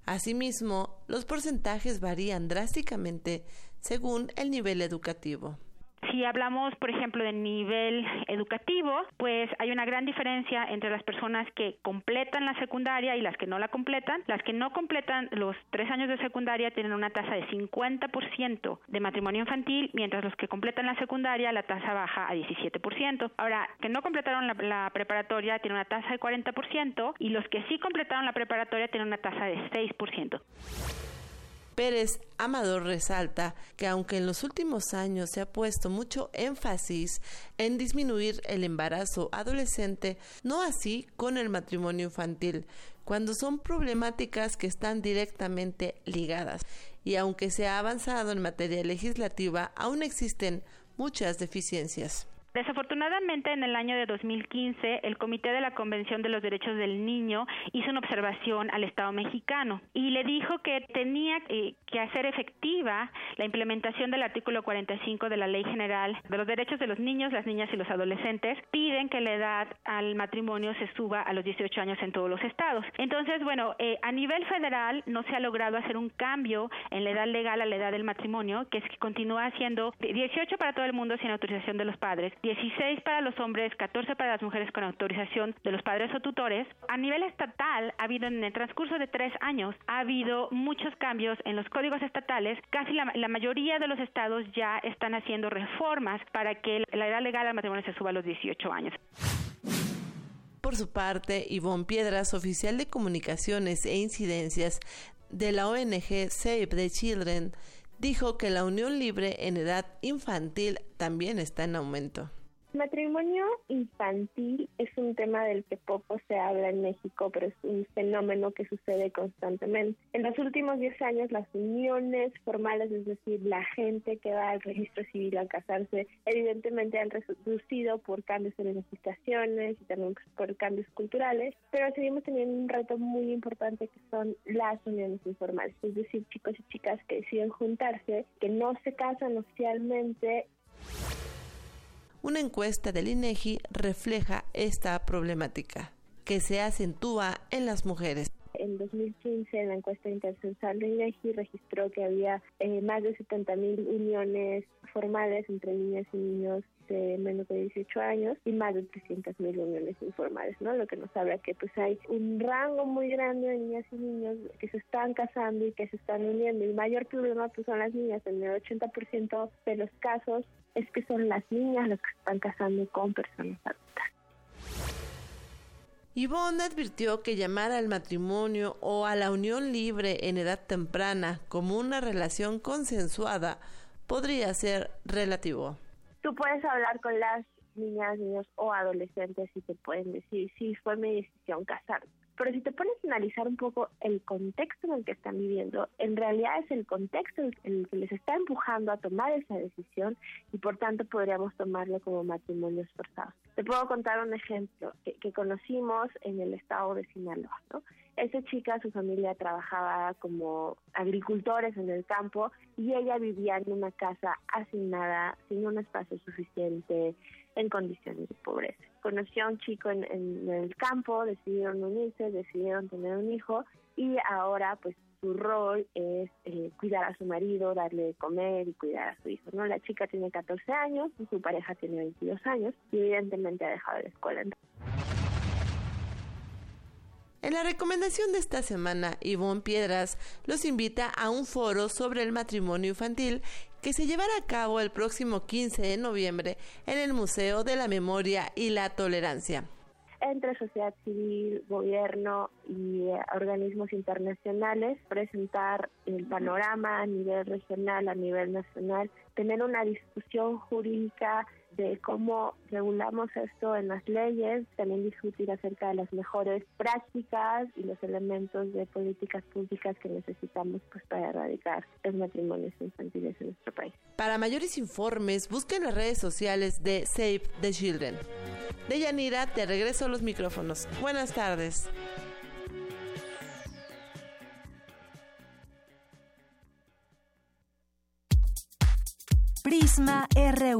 Asimismo, los porcentajes varían drásticamente según el nivel educativo. Si hablamos, por ejemplo, de nivel educativo, pues hay una gran diferencia entre las personas que completan la secundaria y las que no la completan. Las que no completan los tres años de secundaria tienen una tasa de 50% de matrimonio infantil, mientras los que completan la secundaria la tasa baja a 17%. Ahora, que no completaron la, la preparatoria tienen una tasa de 40% y los que sí completaron la preparatoria tienen una tasa de 6%. Pérez Amador resalta que aunque en los últimos años se ha puesto mucho énfasis en disminuir el embarazo adolescente, no así con el matrimonio infantil, cuando son problemáticas que están directamente ligadas. Y aunque se ha avanzado en materia legislativa, aún existen muchas deficiencias. Desafortunadamente, en el año de 2015, el Comité de la Convención de los Derechos del Niño hizo una observación al Estado mexicano y le dijo que tenía eh, que hacer efectiva la implementación del artículo 45 de la Ley General de los Derechos de los Niños, las Niñas y los Adolescentes. Piden que la edad al matrimonio se suba a los 18 años en todos los estados. Entonces, bueno, eh, a nivel federal no se ha logrado hacer un cambio en la edad legal a la edad del matrimonio, que es que continúa siendo 18 para todo el mundo sin autorización de los padres 16 para los hombres, 14 para las mujeres con autorización de los padres o tutores. A nivel estatal, ha habido en el transcurso de tres años, ha habido muchos cambios en los códigos estatales. Casi la, mayoría de los estados ya están haciendo reformas para que la edad legal al matrimonio se suba a los 18 años. Por su parte, Ivonne Piedras, oficial de comunicaciones e incidencias de la ONG Save the Children, dijo que la unión libre en edad infantil también está en aumento. Matrimonio infantil es un tema del que poco se habla en México, pero es un fenómeno que sucede constantemente. En los últimos 10 años, las uniones formales, es decir, la gente que va al registro civil a casarse, evidentemente han reducido por cambios en legislaciones y también por cambios culturales, pero seguimos teniendo un reto muy importante que son las uniones informales, es decir, chicos y chicas que deciden juntarse, que no se casan oficialmente una encuesta del INEGI refleja esta problemática, que se acentúa en las mujeres. En 2015, en la encuesta intercensal de INEGI registró que había eh, más de 70.000 uniones formales entre niñas y niños de menos de 18 años y más de 300.000 uniones informales, ¿no? Lo que nos habla que pues hay un rango muy grande de niñas y niños que se están casando y que se están uniendo. El mayor problema pues son las niñas, en el 80% de los casos es que son las niñas las que están casando con personas adultas. Yvonne advirtió que llamar al matrimonio o a la unión libre en edad temprana como una relación consensuada podría ser relativo. Tú puedes hablar con las niñas, niños o adolescentes y te pueden decir, sí, fue mi decisión casarme. Pero si te pones a analizar un poco el contexto en el que están viviendo, en realidad es el contexto en el que les está empujando a tomar esa decisión y por tanto podríamos tomarlo como matrimonios forzados. Te puedo contar un ejemplo que, conocimos en el estado de Sinaloa. ¿no? Esa chica, su familia trabajaba como agricultores en el campo y ella vivía en una casa asignada, sin un espacio suficiente, en condiciones de pobreza. Conoció a un chico en, el campo, decidieron unirse, decidieron tener un hijo y ahora pues su rol es eh, cuidar a su marido, darle de comer y cuidar a su hijo. ¿no? La chica tiene 14 años y su pareja tiene 22 años y evidentemente ha dejado la escuela. En la recomendación de esta semana, Ivonne Piedras los invita a un foro sobre el matrimonio infantil que se llevará a cabo el próximo 15 de noviembre en el Museo de la Memoria y la Tolerancia. Entre sociedad civil, gobierno y eh, organismos internacionales, presentar el panorama a nivel regional, a nivel nacional, tener una discusión jurídica de cómo regulamos esto en las leyes, también discutir acerca de las mejores prácticas y los elementos de políticas públicas que necesitamos pues para erradicar los matrimonios infantiles en nuestro país. Para mayores informes, busquen las redes sociales de Save the Children. Deyanira, te regreso a los micrófonos. Buenas tardes. Prisma RU.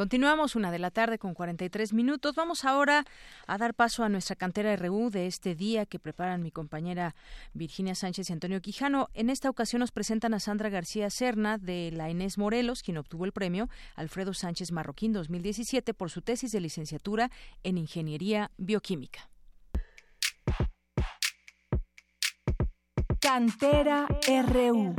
Continuamos una de la tarde con 43 minutos. Vamos ahora a dar paso a nuestra cantera RU de este día que preparan mi compañera Virginia Sánchez y Antonio Quijano. En esta ocasión nos presentan a Sandra García Serna de la Inés Morelos, quien obtuvo el premio Alfredo Sánchez Marroquín 2017 por su tesis de licenciatura en Ingeniería Bioquímica. Cantera RU.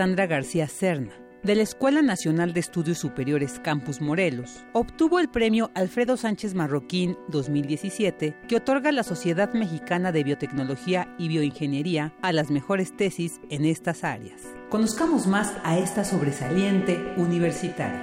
Sandra García Cerna, de la Escuela Nacional de Estudios Superiores Campus Morelos, obtuvo el premio Alfredo Sánchez Marroquín 2017 que otorga la Sociedad Mexicana de Biotecnología y Bioingeniería a las mejores tesis en estas áreas. Conozcamos más a esta sobresaliente universitaria.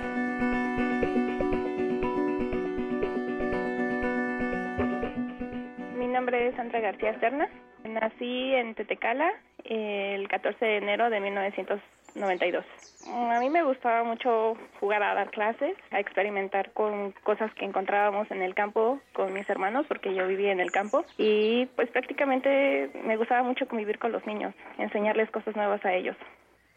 Mi nombre es Sandra García Cerna. Nací en Tetecala el 14 de enero de 1992. A mí me gustaba mucho jugar a dar clases, a experimentar con cosas que encontrábamos en el campo con mis hermanos, porque yo vivía en el campo, y pues prácticamente me gustaba mucho convivir con los niños, enseñarles cosas nuevas a ellos.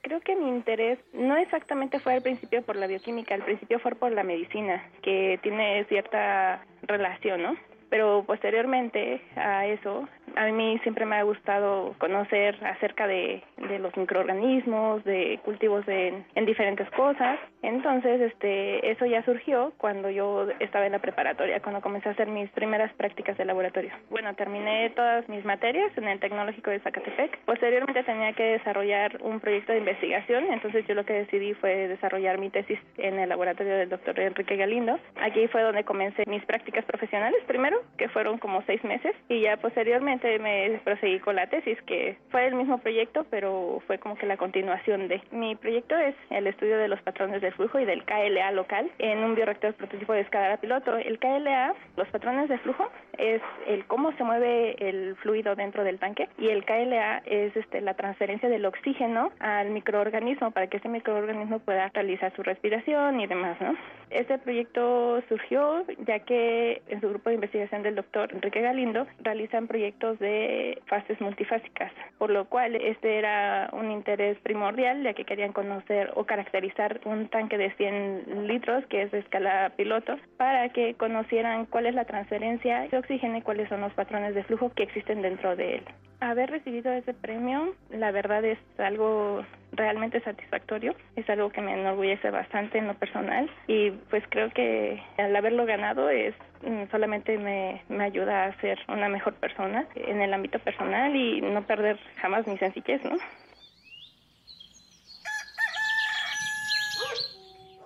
Creo que mi interés no exactamente fue al principio por la bioquímica, al principio fue por la medicina, que tiene cierta relación, ¿no? Pero posteriormente a eso, a mí siempre me ha gustado conocer acerca de, de los microorganismos, de cultivos en, en diferentes cosas. Entonces, este, eso ya surgió cuando yo estaba en la preparatoria, cuando comencé a hacer mis primeras prácticas de laboratorio. Bueno, terminé todas mis materias en el Tecnológico de Zacatepec. Posteriormente tenía que desarrollar un proyecto de investigación, entonces yo lo que decidí fue desarrollar mi tesis en el laboratorio del doctor Enrique Galindo. Aquí fue donde comencé mis prácticas profesionales primero, que fueron como seis meses, y ya posteriormente me proseguí con la tesis, que fue el mismo proyecto, pero fue como que la continuación de. Mi proyecto es el estudio de los patrones de flujo y del KLA local en un bioreactor prototipo de escala piloto. El KLA, los patrones de flujo, es el cómo se mueve el fluido dentro del tanque y el KLA es este, la transferencia del oxígeno al microorganismo para que ese microorganismo pueda realizar su respiración y demás, ¿no? Este proyecto surgió ya que en su grupo de investigación del doctor Enrique Galindo realizan proyectos de fases multifásicas, por lo cual este era un interés primordial ya que querían conocer o caracterizar un tanque de 100 litros que es de escala piloto para que conocieran cuál es la transferencia de oxígeno y cuáles son los patrones de flujo que existen dentro de él. Haber recibido ese premio, la verdad es algo realmente satisfactorio, es algo que me enorgullece bastante en lo personal y pues creo que al haberlo ganado es mm, solamente me, me ayuda a ser una mejor persona en el ámbito personal y no perder jamás mi sencillez, ¿no?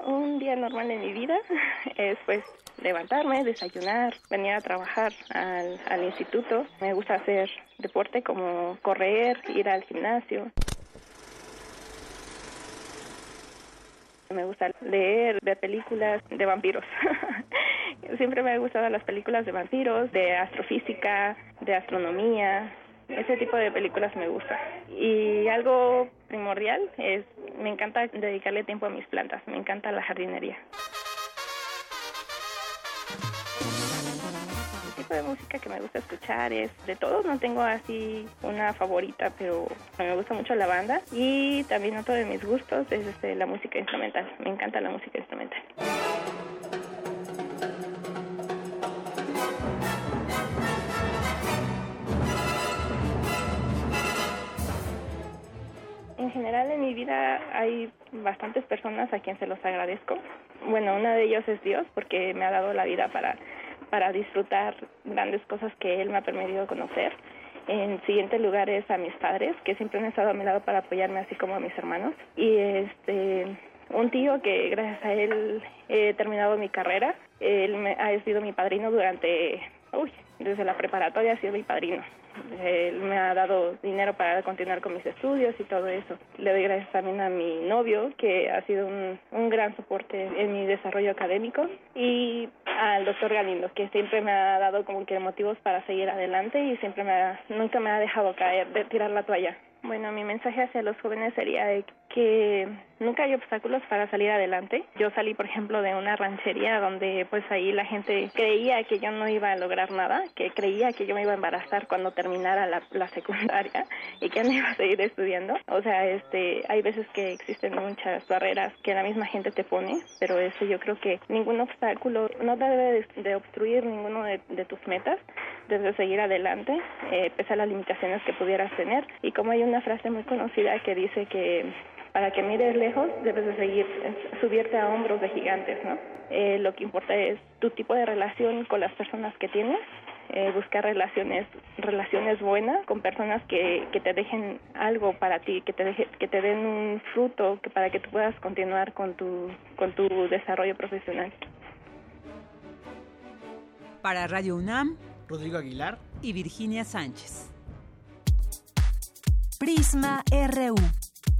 Un día normal en mi vida es pues levantarme, desayunar, venir a trabajar al, al instituto. Me gusta hacer deporte como correr, ir al gimnasio. Me gusta leer, ver películas de vampiros. Siempre me han gustado las películas de vampiros, de astrofísica, de astronomía. Ese tipo de películas me gusta. Y algo primordial es, me encanta dedicarle tiempo a mis plantas, me encanta la jardinería. de música que me gusta escuchar es de todos, no tengo así una favorita, pero me gusta mucho la banda y también otro de mis gustos es este, la música instrumental, me encanta la música instrumental. General en mi vida hay bastantes personas a quien se los agradezco. Bueno, una de ellos es Dios porque me ha dado la vida para para disfrutar grandes cosas que él me ha permitido conocer. En siguiente lugar es a mis padres, que siempre han estado a mi lado para apoyarme, así como a mis hermanos. Y este un tío que gracias a él he terminado mi carrera. Él me ha sido mi padrino durante, uy, desde la preparatoria ha sido mi padrino. Él me ha dado dinero para continuar con mis estudios y todo eso. Le doy gracias también a mi novio, que ha sido un, un gran soporte en mi desarrollo académico, y al doctor Galindo, que siempre me ha dado como que motivos para seguir adelante y siempre me ha, nunca me ha dejado caer, de tirar la toalla. Bueno, mi mensaje hacia los jóvenes sería que nunca hay obstáculos para salir adelante. Yo salí, por ejemplo, de una ranchería donde pues ahí la gente creía que yo no iba a lograr nada, que creía que yo me iba a embarazar cuando terminara la, secundaria y que no iba a seguir estudiando. O sea, este, hay veces que existen muchas barreras que la misma gente te pone, pero eso yo creo que ningún obstáculo no debe de, obstruir ninguno de, de, tus metas, debes seguir adelante, eh, pese a las limitaciones que pudieras tener. Y como hay una frase muy conocida que dice que para que mires lejos debes de seguir, subirte a hombros de gigantes, ¿no? Eh, lo que importa es tu tipo de relación con las personas que tienes eh, buscar relaciones relaciones buenas con personas que, que te dejen algo para ti, que te deje, que te den un fruto que para que tú puedas continuar con tu con tu desarrollo profesional. Para Radio UNAM, Rodrigo Aguilar y Virginia Sánchez. Prisma RU.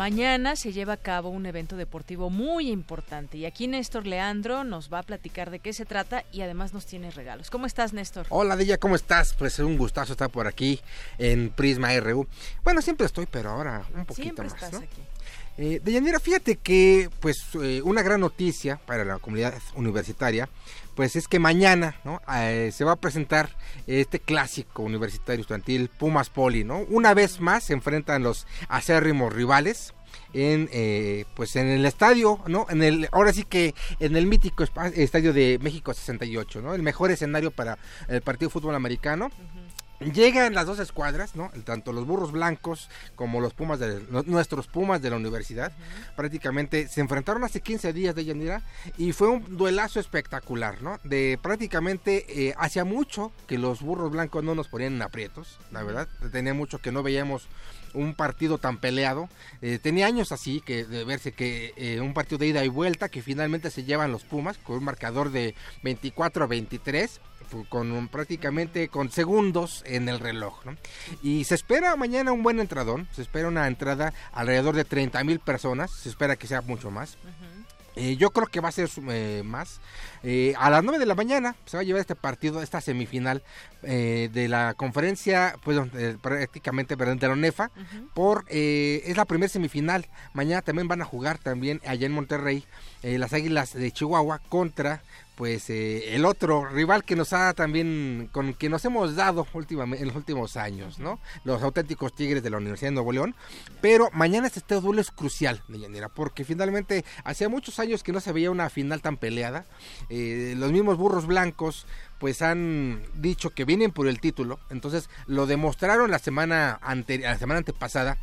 Mañana se lleva a cabo un evento deportivo muy importante y aquí Néstor Leandro nos va a platicar de qué se trata y además nos tiene regalos. ¿Cómo estás, Néstor? Hola, Dilla, ¿cómo estás? Pues es un gustazo estar por aquí en Prisma RU. Bueno, siempre estoy, pero ahora un poquito siempre más. estás ¿no? aquí. Eh, Deyanira, fíjate que pues eh, una gran noticia para la comunidad universitaria, pues es que mañana ¿no? Eh, se va a presentar este clásico universitario estudiantil Pumas Poli, ¿no? Una vez más se enfrentan los acérrimos rivales en eh, pues en el estadio, ¿no? En el ahora sí que en el mítico estadio de México 68, ¿no? El mejor escenario para el partido de fútbol americano. Llegan las dos escuadras, ¿no? Tanto los burros blancos como los pumas de nuestros pumas de la universidad. Prácticamente se enfrentaron hace 15 días de Yanira y fue un duelazo espectacular, ¿no? De prácticamente eh, hacía mucho que los burros blancos no nos ponían en aprietos, la verdad. Tenía mucho que no veíamos un partido tan peleado. Eh, tenía años así, que de verse que eh, un partido de ida y vuelta, que finalmente se llevan los Pumas con un marcador de 24 a 23 fu- con un- prácticamente con segundos en el reloj. ¿no? Y se espera mañana un buen entradón, se espera una entrada alrededor de 30 mil personas, se espera que sea mucho más. Eh, yo creo que va a ser eh, más. Eh, a las 9 de la mañana se va a llevar este partido, esta semifinal eh, de la conferencia, pues prácticamente perdón, de la UNEFA, por eh, es la primera semifinal. Mañana también van a jugar también allá en Monterrey eh, las Águilas de Chihuahua contra pues eh, el otro rival que nos ha también con que nos hemos dado últimamente en los últimos años, ¿no? Los auténticos Tigres de la Universidad de Nuevo León. Pero mañana este duelo es crucial, Deyanira, porque finalmente hacía muchos años que no se veía una final tan peleada. Eh, los mismos burros blancos pues han dicho que vienen por el título, entonces lo demostraron la semana ante, la semana antepasada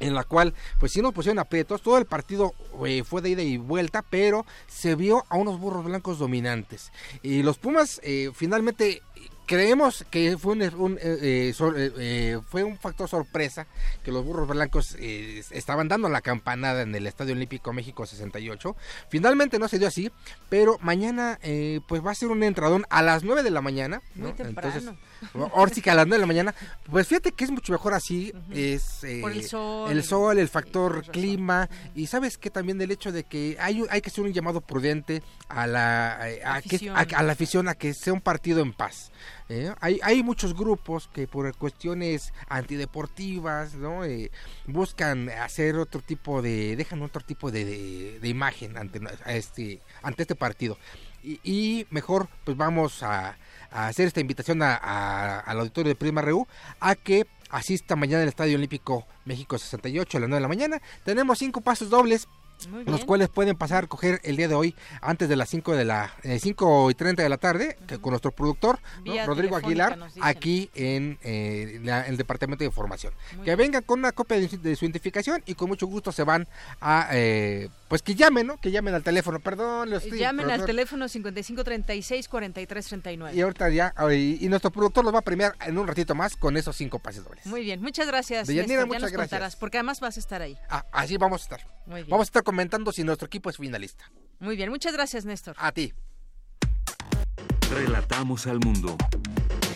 en la cual pues sí nos pusieron aprietos, todo el partido eh, fue de ida y vuelta, pero se vio a unos burros blancos dominantes. Y los Pumas eh, finalmente creemos que fue un, un, eh, eh, sor- eh, eh, fue un factor sorpresa que los burros blancos eh, estaban dando la campanada en el Estadio Olímpico México 68. Finalmente no se dio así, pero mañana eh, pues va a ser un entradón a las 9 de la mañana. ¿no? Muy temprano. Entonces, ahora sí que a las 9 de la mañana, pues fíjate que es mucho mejor así, es eh, Por el sol. el sol, el factor clima y sabes que también el hecho de que hay, hay que hacer un llamado prudente a la, a, a que- a la afición a que sea un partido en paz. ¿Eh? Hay, hay muchos grupos que por cuestiones antideportivas ¿no? Eh, buscan hacer otro tipo de, dejan otro tipo de, imagen ante, este, ante este partido. Y, mejor pues vamos a, hacer esta invitación a- a- al auditorio de Prima Reú a que asista mañana al Estadio Olímpico México 68 a las 9 de la mañana. Tenemos cinco pasos dobles los cuales pueden pasar a coger el día de hoy antes de las 5 de la eh, 5 y 30 de la tarde con nuestro productor Rodrigo Aguilar aquí en eh, la- el departamento de información Muy que bien. vengan con una copia de, su- de su identificación y con mucho gusto se van a eh, pues que llamen no que llamen al teléfono perdón lo estoy- Llamen al teléfono 5536-4339. y ahorita ya y, y nuestro productor los va a premiar en un ratito más con esos cinco pases dobles Muy bien, muchas gracias. Deyanira, Néstor, ya muchas nos gracias. contarás, porque además vas a estar ahí. Ah, así vamos a estar Muy bien. vamos a estar comentando si nuestro equipo es finalista Muy bien, muchas gracias, Néstor. a ti Relatamos al mundo.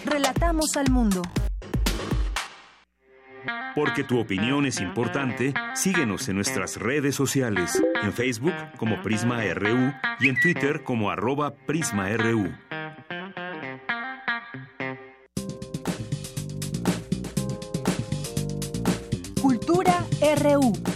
Relatamos al mundo. Porque tu opinión es importante, síguenos en nuestras redes sociales, en Facebook como Prisma RU y en Twitter como arroba PrismaRU. Cultura RU.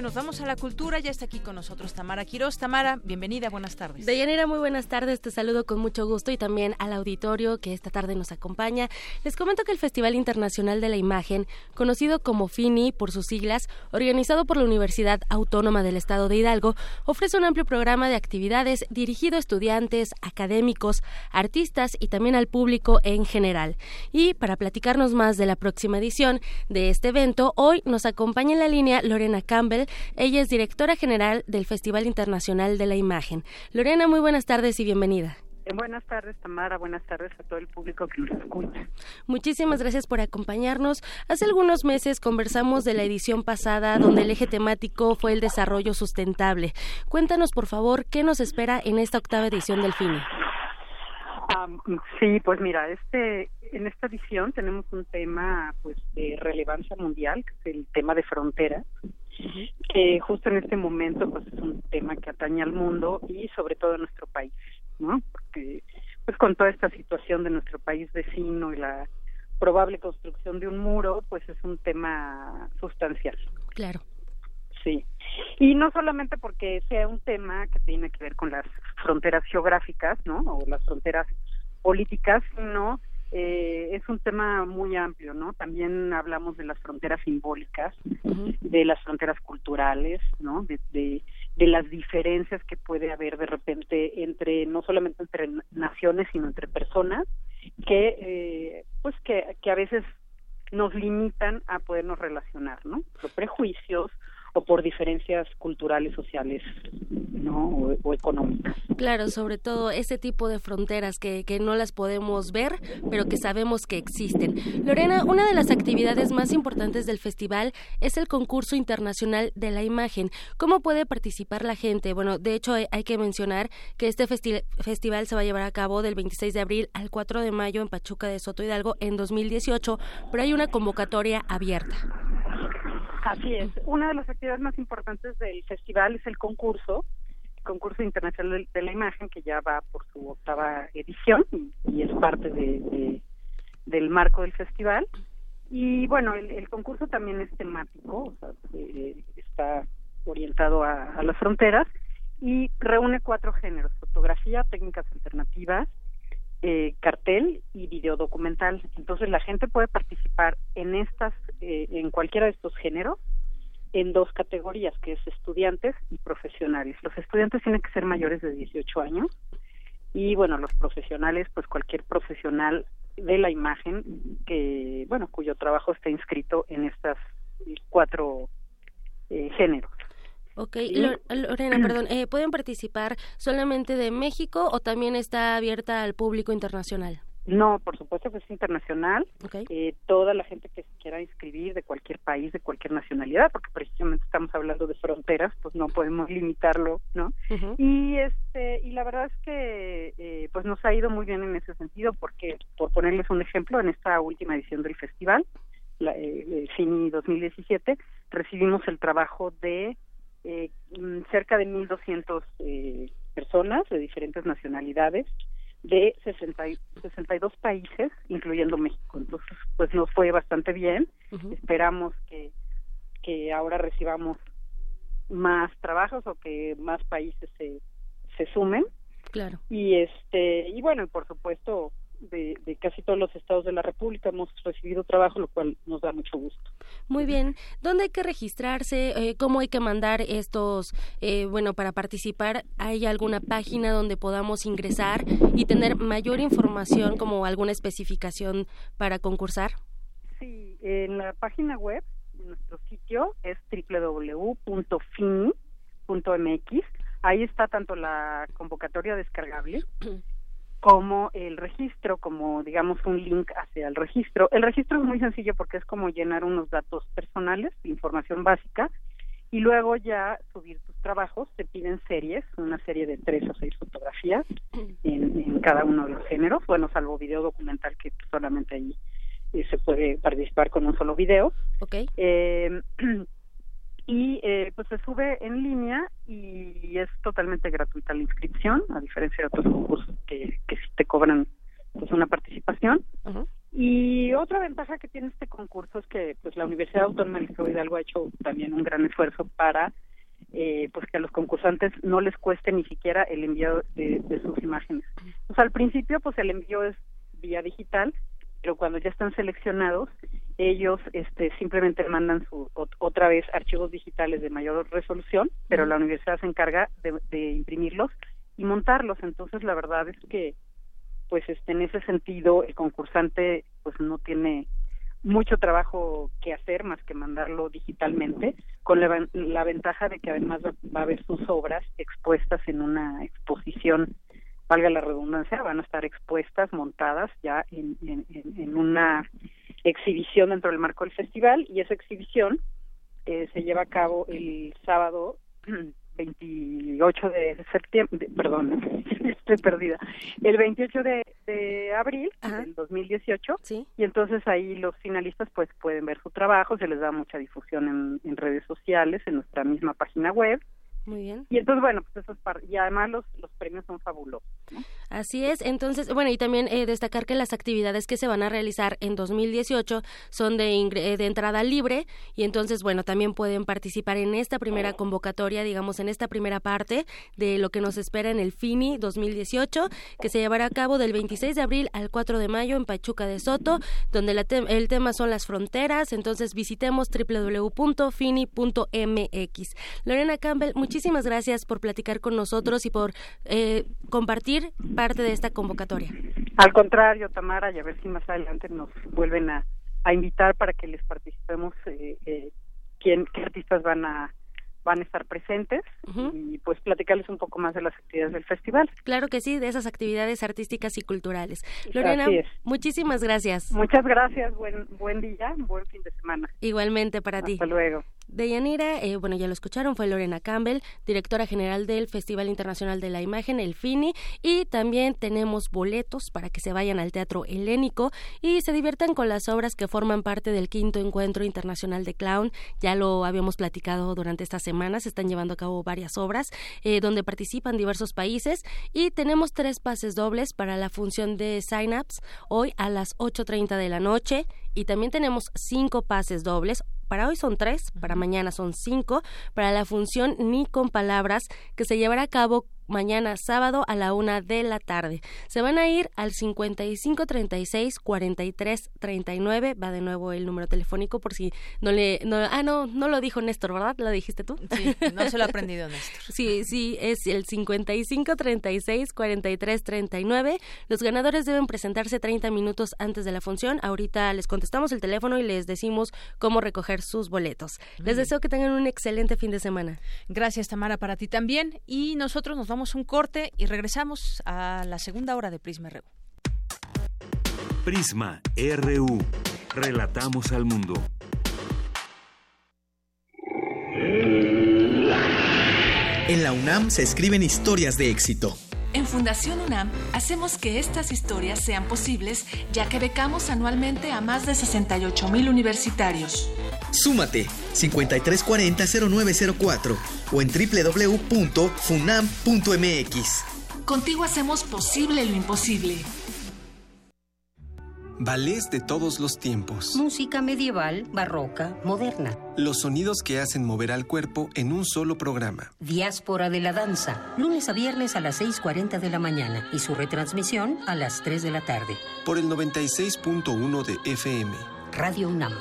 Bueno, nos vamos a la cultura. Ya está aquí con nosotros Tamara Quiroz. Tamara, bienvenida, buenas tardes. Deyanira, muy buenas tardes. Te saludo con mucho gusto y también al auditorio que esta tarde nos acompaña. Les comento que el Festival Internacional de la Imagen, conocido como FINI por sus siglas, organizado por la Universidad Autónoma del Estado de Hidalgo, ofrece un amplio programa de actividades dirigido a estudiantes, académicos, artistas y también al público en general. Y para platicarnos más de la próxima edición de este evento, hoy nos acompaña en la línea Lorena Campbell. Ella es directora general del Festival Internacional de la Imagen. Lorena, muy buenas tardes y bienvenida. Eh, buenas tardes, Tamara. Buenas tardes a todo el público que nos escucha. Muchísimas gracias por acompañarnos. Hace algunos meses conversamos de la edición pasada donde el eje temático fue el desarrollo sustentable. Cuéntanos, por favor, qué nos espera en esta octava edición del FINE. sí, pues mira, este en esta edición tenemos un tema pues de relevancia mundial, que es el tema de fronteras, que justo en este momento pues es un tema que atañe al mundo y sobre todo a nuestro país. ¿no? Porque pues con toda esta situación de nuestro país vecino y la probable construcción de un muro, pues es un tema sustancial. Claro. Sí. Y no solamente porque sea un tema que tiene que ver con las fronteras geográficas, ¿no? O las fronteras políticas, sino eh, es un tema muy amplio, ¿no? También hablamos de las fronteras simbólicas, de las fronteras culturales, ¿no? De, de, de, las diferencias que puede haber de repente entre, no solamente entre naciones, sino entre personas, que, eh, pues que, que a veces nos limitan a podernos relacionar, ¿no? Los prejuicios, o por diferencias culturales, sociales ¿no? o, económicas. Claro, sobre todo ese tipo de fronteras que, que no las podemos ver, pero que sabemos que existen. Lorena, una de las actividades más importantes del festival es el concurso internacional de la imagen. ¿Cómo puede participar la gente? Bueno, de hecho hay, que mencionar que este festival se va a llevar a cabo del 26 de abril al 4 de mayo en Pachuca de Soto Hidalgo en 2018, pero hay una convocatoria abierta. Así es. Una de las actividades más importantes del festival es el concurso, el concurso internacional de la imagen que ya va por su octava edición y, es parte de, del marco del festival. Y bueno, el, concurso también es temático, o sea, eh, está orientado a, las fronteras y reúne cuatro géneros, fotografía, técnicas alternativas, eh, cartel y video documental. Entonces la gente puede participar en estas, eh, en cualquiera de estos géneros, en dos categorías, que es estudiantes y profesionales. Los estudiantes tienen que ser mayores de 18 años y bueno, los profesionales, pues cualquier profesional de la imagen que, bueno, cuyo trabajo está inscrito en estas cuatro eh, géneros. Ok, Lorena, perdón, eh, ¿pueden participar solamente de México o también está abierta al público internacional? No, por supuesto que es internacional. Eh, toda la gente que se quiera inscribir de cualquier país, de cualquier nacionalidad, porque precisamente estamos hablando de fronteras, pues no podemos limitarlo, ¿no? Y este y la verdad es que eh, pues nos ha ido muy bien en ese sentido, porque por ponerles un ejemplo, en esta última edición del festival, la, eh, FINI 2017, recibimos el trabajo de eh, mm, cerca de 1.200 eh, personas de diferentes nacionalidades de 60, 62 países, incluyendo México. Entonces, pues nos fue bastante bien. Esperamos que, que ahora recibamos más trabajos o que más países se, se sumen. Claro. Y este y bueno, por supuesto, de, casi todos los estados de la República hemos recibido trabajo, lo cual nos da mucho gusto. Muy bien. ¿Dónde hay que registrarse? Eh, ¿Cómo hay que mandar estos, eh, bueno, para participar? ¿Hay alguna página donde podamos ingresar y tener mayor información como alguna especificación para concursar? Sí, en la página web, nuestro sitio es www.fini.mx. Ahí está tanto la convocatoria descargable como el registro, como digamos un link hacia el registro. El registro es muy sencillo porque es como llenar unos datos personales, información básica, y luego ya subir tus trabajos, te piden series, una serie de tres o seis fotografías en, cada uno de los géneros, bueno, salvo video documental que solamente ahí eh, se puede participar con un solo video. Okay. Eh, y eh, pues se sube en línea y es totalmente gratuita la inscripción, a diferencia de otros concursos que, que sí te cobran pues una participación. Y otra ventaja que tiene este concurso es que pues la Universidad Autónoma de Hidalgo ha hecho también un gran esfuerzo para eh, pues que a los concursantes no les cueste ni siquiera el envío de, sus imágenes. Pues al principio pues el envío es vía digital, pero cuando ya están seleccionados ellos este simplemente mandan su otra vez archivos digitales de mayor resolución, pero la universidad se encarga de, de imprimirlos y montarlos. Entonces la verdad es que pues este en ese sentido el concursante pues no tiene mucho trabajo que hacer más que mandarlo digitalmente, con la, la ventaja de que además va, a haber sus obras expuestas en una exposición, valga la redundancia, van a estar expuestas, montadas ya en, en, en una exhibición dentro del marco del festival y esa exhibición eh, se lleva a cabo el sábado 28 de septiembre, perdón, estoy perdida, el 28 de, de abril del 2018 ¿Sí? y entonces ahí los finalistas pues pueden ver su trabajo, se les da mucha difusión en, en redes sociales, en nuestra misma página web muy bien. Y entonces, bueno, pues eso es y además los, los premios son fabulosos. Así es. Entonces, bueno, y también eh, destacar que las actividades que se van a realizar en 2018 son de, eh, de entrada libre y entonces, bueno, también pueden participar en esta primera convocatoria, digamos, en esta primera parte de lo que nos espera en el FINI 2018, que se llevará a cabo del 26 de abril al 4 de mayo en Pachuca de Soto, donde el tema son las fronteras. Entonces, visitemos www.fini.mx. Lorena Campbell, muchísimas gracias por platicar con nosotros y por eh, compartir parte de esta convocatoria. Al contrario, Tamara, y a ver si más adelante nos vuelven a, invitar para que les participemos eh, eh, quién, qué artistas van a van a estar presentes y pues platicarles un poco más de las actividades del festival. Claro que sí, de esas actividades artísticas y culturales. Lorena, muchísimas gracias. Muchas gracias, buen buen día, buen fin de semana. Igualmente para ti. Hasta luego. De Yanira, eh, bueno, ya lo escucharon, fue Lorena Campbell, directora general del Festival Internacional de la Imagen, el FINI, y también tenemos boletos para que se vayan al Teatro Helénico y se diviertan con las obras que forman parte del quinto encuentro internacional de clown. Ya lo habíamos platicado durante esta semana, se están llevando a cabo varias obras eh, donde participan diversos países y tenemos tres pases dobles para la función de Synapse hoy a las 8.30 de la noche y también tenemos cinco pases dobles. Para hoy son tres, para mañana son cinco, para la función Ni con Palabras, que se llevará a cabo mañana sábado a la una de la tarde. Se van a ir al 55 36 43 39. Va de nuevo el número telefónico por si no le. No, ah, no, no lo dijo Néstor, ¿verdad? ¿Lo dijiste tú? Sí, no se lo ha aprendido Néstor. sí, sí, es el 55 36 43 39. Los ganadores deben presentarse 30 minutos antes de la función. Ahorita les contestamos el teléfono y les decimos cómo recoger sus boletos. Les deseo que tengan un excelente fin de semana. Gracias, Tamara, para ti también. Y nosotros nos vamos un corte y regresamos a la segunda hora de Prisma RU. Prisma RU. Relatamos al mundo. En la UNAM se escriben historias de éxito. En Fundación UNAM hacemos que estas historias sean posibles, ya que becamos anualmente a más de 68 mil universitarios. Súmate 5340-0904 o en www.funam.mx. Contigo hacemos posible lo imposible. Ballets de todos los tiempos. Música medieval, barroca, moderna. Los sonidos que hacen mover al cuerpo en un solo programa. Diáspora de la danza, lunes a viernes a las 6.40 de la mañana y su retransmisión a las 3 de la tarde. Por el 96.1 de FM. Radio UNAM.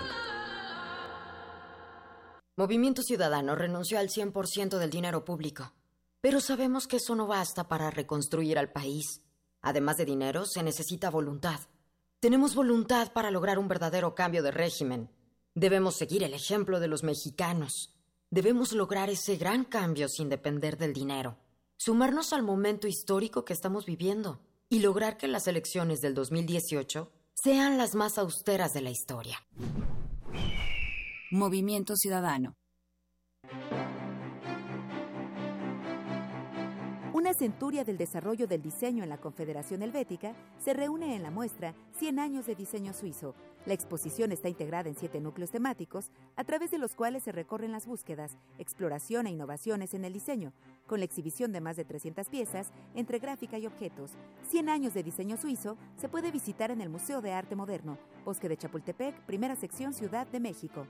Movimiento Ciudadano renunció al 100% del dinero público. Pero sabemos que eso no basta para reconstruir al país. Además de dinero, se necesita voluntad. Tenemos voluntad para lograr un verdadero cambio de régimen. Debemos seguir el ejemplo de los mexicanos. Debemos lograr ese gran cambio sin depender del dinero. Sumarnos al momento histórico que estamos viviendo y lograr que las elecciones del 2018 sean las más austeras de la historia. Movimiento Ciudadano. Una centuria del desarrollo del diseño en la Confederación Helvética se reúne en la muestra 100 años de diseño suizo, La exposición está integrada en siete núcleos temáticos, a través de los cuales se recorren las búsquedas, exploración e innovaciones en el diseño, con la exhibición de más de 300 piezas entre gráfica y objetos. 100 años de diseño suizo se puede visitar en el Museo de Arte Moderno, Bosque de Chapultepec, primera sección Ciudad de México.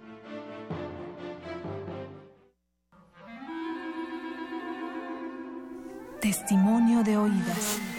Testimonio de oídas.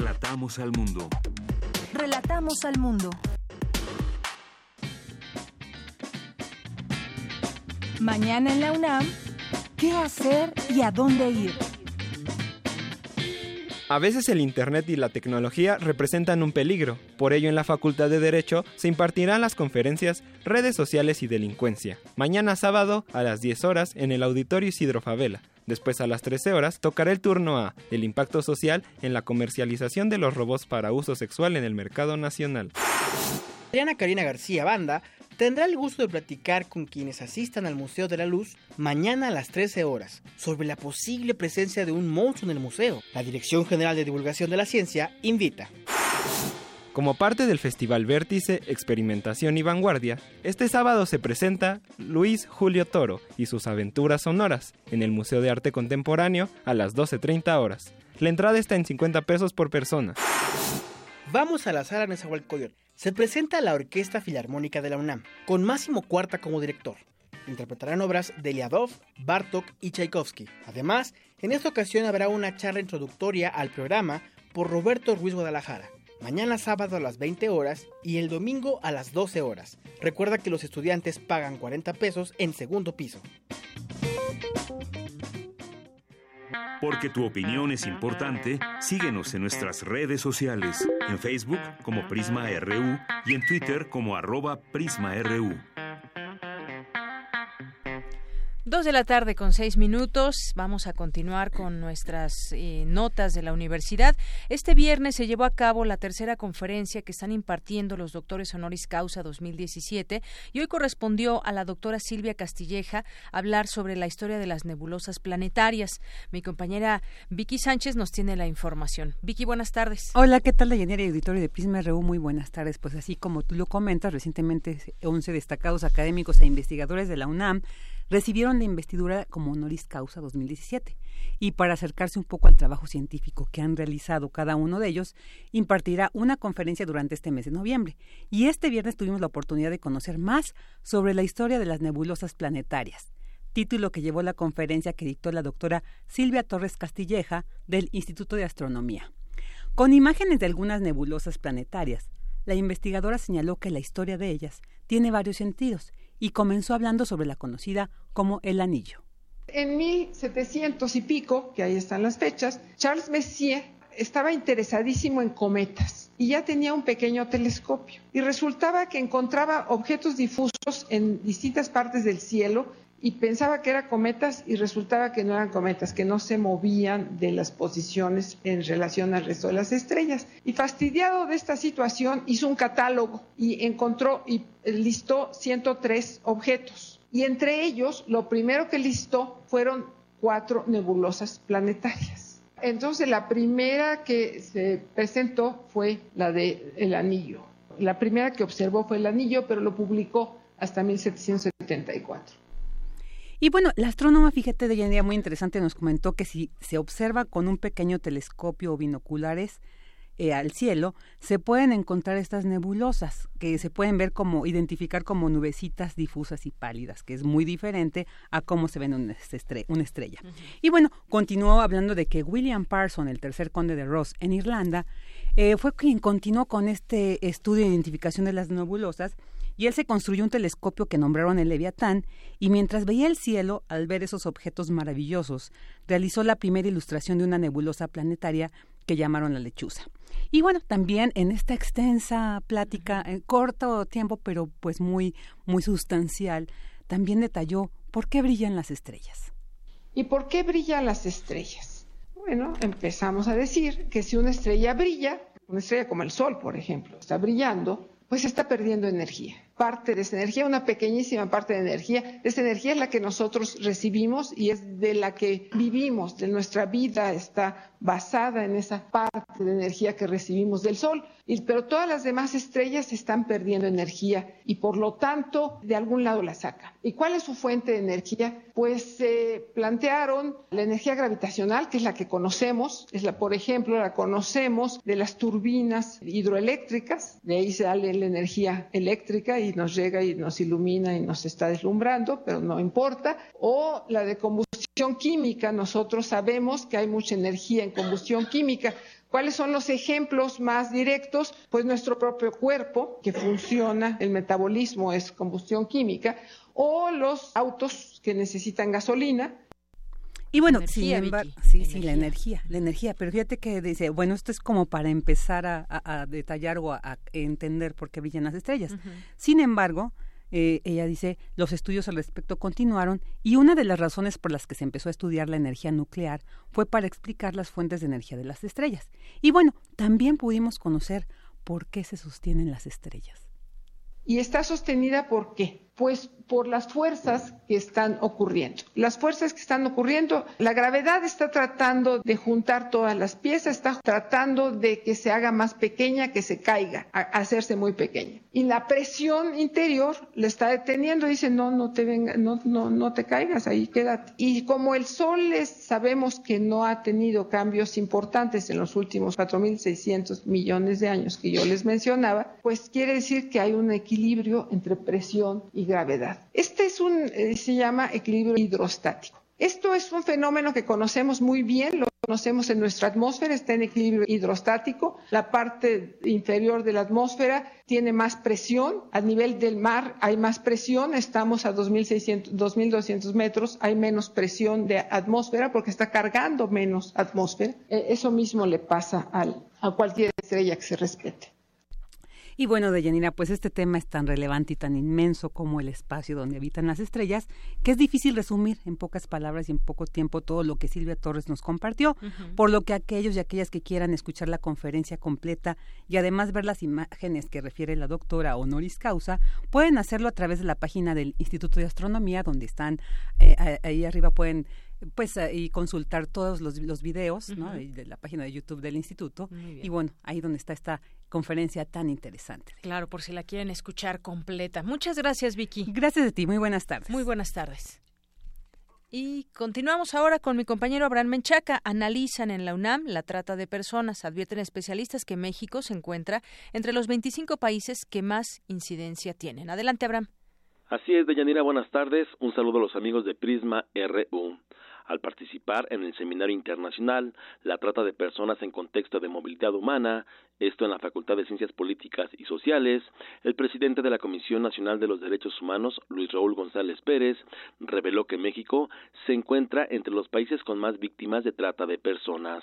Relatamos al mundo. Relatamos al mundo. Mañana en la UNAM, ¿qué hacer y a dónde ir? A veces el Internet y la tecnología representan un peligro, por ello en la Facultad de Derecho se impartirán las conferencias Redes Sociales y Delincuencia, mañana sábado a las 10 horas en el Auditorio Isidro Favela. Después a las 13 horas tocará el turno a El impacto social en la comercialización de los robots para uso sexual en el mercado nacional. Adriana Karina García Banda tendrá el gusto de platicar con quienes asistan al Museo de la Luz mañana a las 13 horas sobre la posible presencia de un monstruo en el museo. La Dirección General de Divulgación de la Ciencia invita. Como parte del Festival Vértice, Experimentación y Vanguardia, este sábado se presenta Luis Julio Toro y sus aventuras sonoras en el Museo de Arte Contemporáneo a las 12.30 horas. La entrada está en 50 pesos por persona. Vamos a la sala Nezahualcóyotl. Se presenta la Orquesta Filarmónica de la UNAM, con Máximo Cuarta como director. Interpretarán obras de Liadov, Bartok y Tchaikovsky. Además, en esta ocasión habrá una charla introductoria al programa por Roberto Ruiz Guadalajara mañana sábado a las 20 horas y el domingo a las 12 horas. Recuerda que los estudiantes pagan 40 pesos en segundo piso. Porque tu opinión es importante, síguenos en nuestras redes sociales, en Facebook como Prisma RU y en Twitter como arroba PrismaRU. Dos de la tarde con seis minutos. Vamos a continuar con nuestras eh, notas de la universidad. Este viernes se llevó a cabo la tercera conferencia que están impartiendo los doctores honoris causa 2017 y hoy correspondió a la doctora Silvia Castilleja hablar sobre la historia de las nebulosas planetarias. Mi compañera Vicky Sánchez nos tiene la información. Vicky, buenas tardes. Hola, ¿qué tal, Dayanera y auditorio de Prisma RU? Muy buenas tardes. Pues así como tú lo comentas, recientemente 11 destacados académicos e investigadores de la UNAM recibieron la investidura como honoris causa 2017 y para acercarse un poco al trabajo científico que han realizado cada uno de ellos, impartirá una conferencia durante este mes de noviembre. Y este viernes tuvimos la oportunidad de conocer más sobre la historia de las nebulosas planetarias, título que llevó la conferencia que dictó la doctora Silvia Torres Castilleja del Instituto de Astronomía. Con imágenes de algunas nebulosas planetarias, la investigadora señaló que la historia de ellas tiene varios sentidos y comenzó hablando sobre la conocida como el anillo. En 1700 y pico, que ahí están las fechas, Charles Messier estaba interesadísimo en cometas y ya tenía un pequeño telescopio y resultaba que encontraba objetos difusos en distintas partes del cielo y pensaba que eran cometas y resultaba que no eran cometas, que no se movían de las posiciones en relación al resto de las estrellas. Y fastidiado de esta situación hizo un catálogo y encontró y listó 103 objetos. Y entre ellos, lo primero que listó fueron cuatro nebulosas planetarias. Entonces, la primera que se presentó fue la de anillo. La primera que observó fue el anillo, pero lo publicó hasta 1774. Y bueno, la astrónoma, fíjate, de día muy interesante, nos comentó que si se observa con un pequeño telescopio o binoculares, eh, al cielo, se pueden encontrar estas nebulosas que se pueden ver como, identificar como nubecitas difusas y pálidas, que es muy diferente a cómo se ven una, estrella. Y bueno, continuó hablando de que William Parson, el tercer conde de Ross en Irlanda, eh, fue quien continuó con este estudio de identificación de las nebulosas y él se construyó un telescopio que nombraron el Leviatán, y mientras veía el cielo, al ver esos objetos maravillosos, realizó la primera ilustración de una nebulosa planetaria que llamaron la lechuza. Y bueno, también en esta extensa plática, en corto tiempo, pero pues muy, muy sustancial, también detalló por qué brillan las estrellas. ¿Y por qué brillan las estrellas? Bueno, empezamos a decir que si una estrella brilla, una estrella como el Sol, por ejemplo, está brillando, pues está perdiendo energía parte de esa energía, una pequeñísima parte de energía. Esa energía es la que nosotros recibimos y es de la que vivimos, de nuestra vida está basada en esa parte de energía que recibimos del Sol. pero todas las demás estrellas están perdiendo energía y por lo tanto de algún lado la sacan. ¿Y cuál es su fuente de energía? Pues se plantearon la energía gravitacional, que es la que conocemos, es la, por ejemplo, la conocemos de las turbinas hidroeléctricas, de ahí sale la energía eléctrica y nos llega y nos ilumina y nos está deslumbrando, pero no importa. O la de combustión química, nosotros sabemos que hay mucha energía en combustión química. ¿Cuáles son los ejemplos más directos? Pues nuestro propio cuerpo, que funciona, el metabolismo es combustión química, o los autos que necesitan gasolina, y bueno, sin embargo, sí, sí, la energía, la energía, pero fíjate que dice, bueno, esto es como para empezar a, detallar o a, entender por qué brillan las estrellas. Sin embargo, eh, ella dice, los estudios al respecto continuaron y una de las razones por las que se empezó a estudiar la energía nuclear fue para explicar las fuentes de energía de las estrellas. Y bueno, también pudimos conocer por qué se sostienen las estrellas. ¿Y está sostenida por qué? Pues por las fuerzas que están ocurriendo. Las fuerzas que están ocurriendo, la gravedad está tratando de juntar todas las piezas, está tratando de que se haga más pequeña, que se caiga, hacerse muy pequeña. Y la presión interior le está deteniendo, dice, no, no te venga, no, no, no te caigas, ahí quédate. Y como el Sol es, sabemos que no ha tenido cambios importantes en los últimos 4.600 millones de años que yo les mencionaba, pues quiere decir que hay un equilibrio entre presión y gravedad. Este es un, eh, se llama equilibrio hidrostático. Esto es un fenómeno que conocemos muy bien, lo conocemos en nuestra atmósfera, está en equilibrio hidrostático. La parte inferior de la atmósfera tiene más presión, a nivel del mar hay más presión, estamos a 2.600, 2.200 metros, hay menos presión de atmósfera porque está cargando menos atmósfera. E, eso mismo le pasa a cualquier estrella que se respete. Y bueno, Deyanira, pues este tema es tan relevante y tan inmenso como el espacio donde habitan las estrellas, que es difícil resumir en pocas palabras y en poco tiempo todo lo que Silvia Torres nos compartió, por lo que aquellos y aquellas que quieran escuchar la conferencia completa y además ver las imágenes que refiere la doctora honoris causa, pueden hacerlo a través de la página del Instituto de Astronomía, donde están, eh, ahí arriba pueden pues y consultar todos los, los videos de la página de YouTube del instituto. Y bueno ahí donde está esta conferencia tan interesante. Claro por si la quieren escuchar completa. Muchas gracias Vicky. Gracias a ti. Muy buenas tardes. Muy buenas tardes. Y continuamos ahora con mi compañero Abraham Menchaca. Analizan en la UNAM la trata de personas. Advierten especialistas que México se encuentra entre los 25 países que más incidencia tienen. Adelante, Abraham. Así es, Deyanira, buenas tardes. Un saludo a los amigos de Prisma RU al participar en el Seminario Internacional La Trata de Personas en Contexto de Movilidad Humana, esto en la Facultad de Ciencias Políticas y Sociales, el presidente de la Comisión Nacional de los Derechos Humanos, Luis Raúl González Pérez, reveló que México se encuentra entre los países con más víctimas de trata de personas.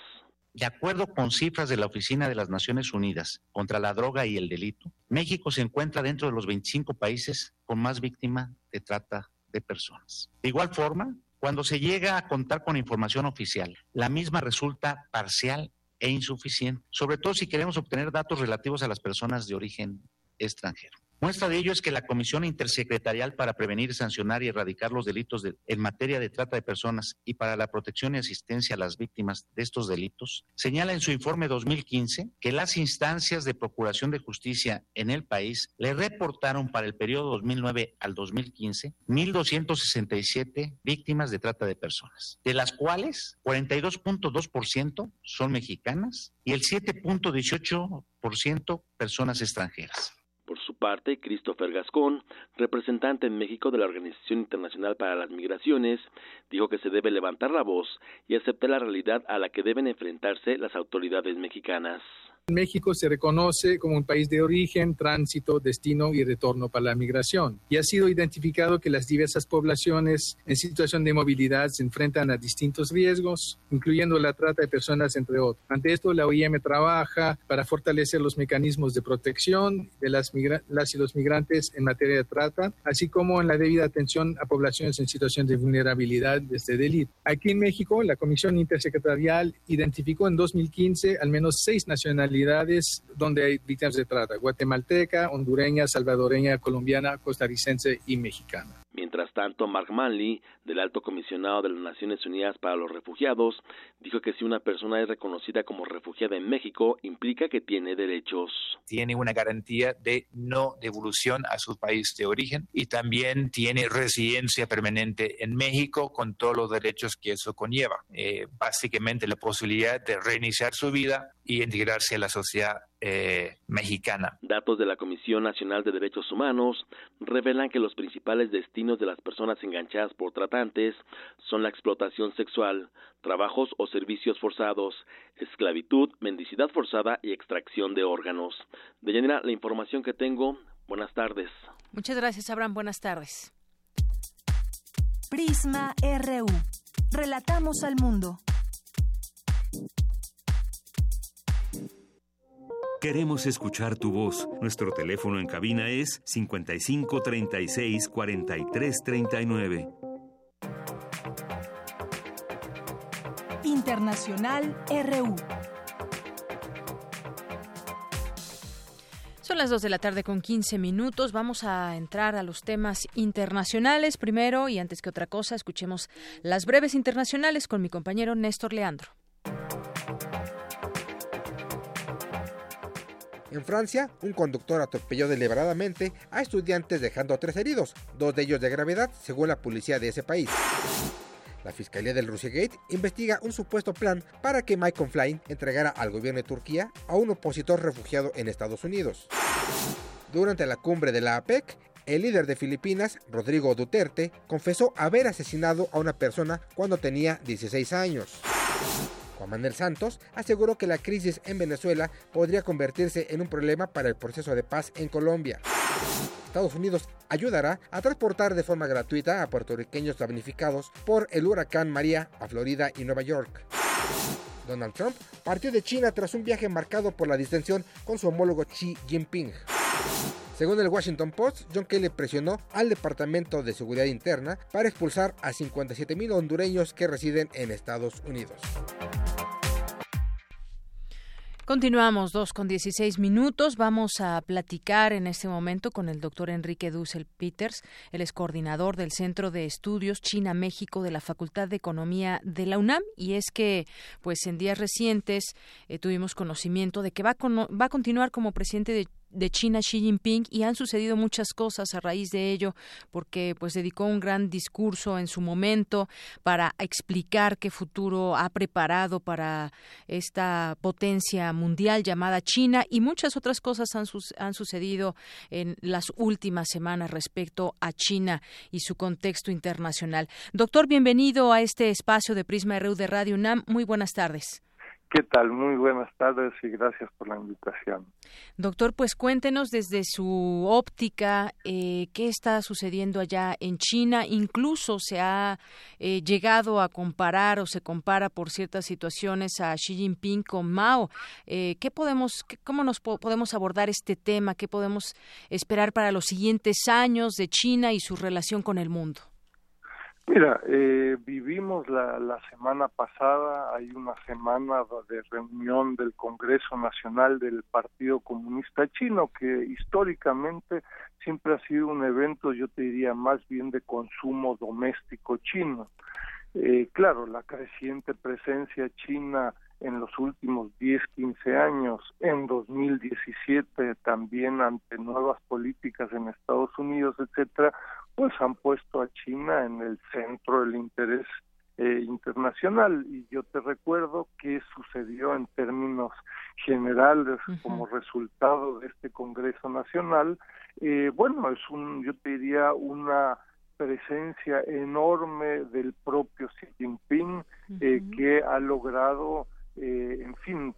De acuerdo con cifras de la Oficina de las Naciones Unidas contra la Droga y el Delito, México se encuentra dentro de los 25 países con más víctimas de trata de personas. De igual forma, cuando se llega a contar con información oficial, la misma resulta parcial e insuficiente, sobre todo si queremos obtener datos relativos a las personas de origen extranjero. Muestra de ello es que la Comisión Intersecretarial para Prevenir, Sancionar y Erradicar los Delitos en materia de trata de personas y para la protección y asistencia a las víctimas de estos delitos señala en su informe 2015 que las instancias de Procuración de Justicia en el país le reportaron para el periodo 2009 al 2015 1.267 víctimas de trata de personas, de las cuales 42.2% son mexicanas y el 7.18% personas extranjeras. Por su parte, Christopher Gascón, representante en México de la Organización Internacional para las Migraciones, dijo que se debe levantar la voz y aceptar la realidad a la que deben enfrentarse las autoridades mexicanas. México se reconoce como un país de origen, tránsito, destino y retorno para la migración. Y ha sido identificado que las diversas poblaciones en situación de movilidad se enfrentan a distintos riesgos, incluyendo la trata de personas, entre otros. Ante esto, la OIM trabaja para fortalecer los mecanismos de protección de las, y los migrantes en materia de trata, así como en la debida atención a poblaciones en situación de vulnerabilidad desde este delito. Aquí en México, la Comisión Intersecretarial identificó en 2015 al menos seis nacionalidades donde hay víctimas de trata, guatemalteca, hondureña, salvadoreña, colombiana, costarricense y mexicana. Mientras tanto, Mark Manley, del Alto Comisionado de las Naciones Unidas para los Refugiados, dijo que si una persona es reconocida como refugiada en México, implica que tiene derechos. Tiene una garantía de no devolución a su país de origen y también tiene residencia permanente en México con todos los derechos que eso conlleva. Eh, básicamente la posibilidad de reiniciar su vida y integrarse a la sociedad eh, mexicana. Datos de la Comisión Nacional de Derechos Humanos revelan que los principales destinos de las personas enganchadas por tratantes son la explotación sexual, trabajos o servicios forzados, esclavitud, mendicidad forzada y extracción de órganos. De Deyanira, la información que tengo. Buenas tardes. Muchas gracias, Abraham. Buenas tardes. Prisma RU. Relatamos al mundo. Queremos escuchar tu voz. Nuestro teléfono en cabina es 55 36 43 39. Internacional RU. Son las 2 de la tarde con 15 minutos. Vamos a entrar a los temas internacionales primero y antes que otra cosa, escuchemos las breves internacionales con mi compañero Néstor Leandro. En Francia, un conductor atropelló deliberadamente a estudiantes dejando tres heridos, dos de ellos de gravedad, según la policía de ese país. La Fiscalía del Russiagate investiga un supuesto plan para que Michael Flynn entregara al gobierno de Turquía a un opositor refugiado en Estados Unidos. Durante la cumbre de la APEC, el líder de Filipinas, Rodrigo Duterte, confesó haber asesinado a una persona cuando tenía 16 años. Juan Manuel Santos aseguró que la crisis en Venezuela podría convertirse en un problema para el proceso de paz en Colombia. Estados Unidos ayudará a transportar de forma gratuita a puertorriqueños damnificados por el huracán María a Florida y Nueva York. Donald Trump partió de China tras un viaje marcado por la distensión con su homólogo Xi Jinping. Según el Washington Post, John Kelly presionó al Departamento de Seguridad Interna para expulsar a 57.000 hondureños que residen en Estados Unidos. Continuamos dos con 16 minutos. Vamos a platicar en este momento con el doctor Enrique Dussel Peters. Él es coordinador del Centro de Estudios China-México de la Facultad de Economía de la UNAM. Y es que, pues en días recientes eh, tuvimos conocimiento de que va va a continuar como presidente de de China Xi Jinping y han sucedido muchas cosas a raíz de ello porque pues dedicó un gran discurso en su momento para explicar qué futuro ha preparado para esta potencia mundial llamada China y muchas otras cosas han, han sucedido en las últimas semanas respecto a China y su contexto internacional. Doctor, bienvenido a este espacio de Prisma RU de Radio UNAM. Muy buenas tardes. ¿Qué tal? Muy buenas tardes y gracias por la invitación. Doctor, pues cuéntenos desde su óptica eh, qué está sucediendo allá en China. Incluso se ha eh, llegado a comparar o se compara por ciertas situaciones a Xi Jinping con Mao. Eh, ¿Qué podemos, cómo nos podemos abordar este tema? ¿Qué podemos esperar para los siguientes años de China y su relación con el mundo? Mira, eh, vivimos la, la semana pasada, hay una semana de reunión del Congreso Nacional del Partido Comunista Chino, que históricamente siempre ha sido un evento, yo te diría, más bien de consumo doméstico chino. Eh, claro, la creciente presencia china en los últimos 10, 15 años, en 2017 también ante nuevas políticas en Estados Unidos, etcétera, pues han puesto a China en el centro del interés eh, internacional. Y yo te recuerdo qué sucedió en términos generales como resultado de este Congreso Nacional. Eh, bueno es un yo te diría una presencia enorme del propio Xi Jinping eh, que ha logrado eh, en fin,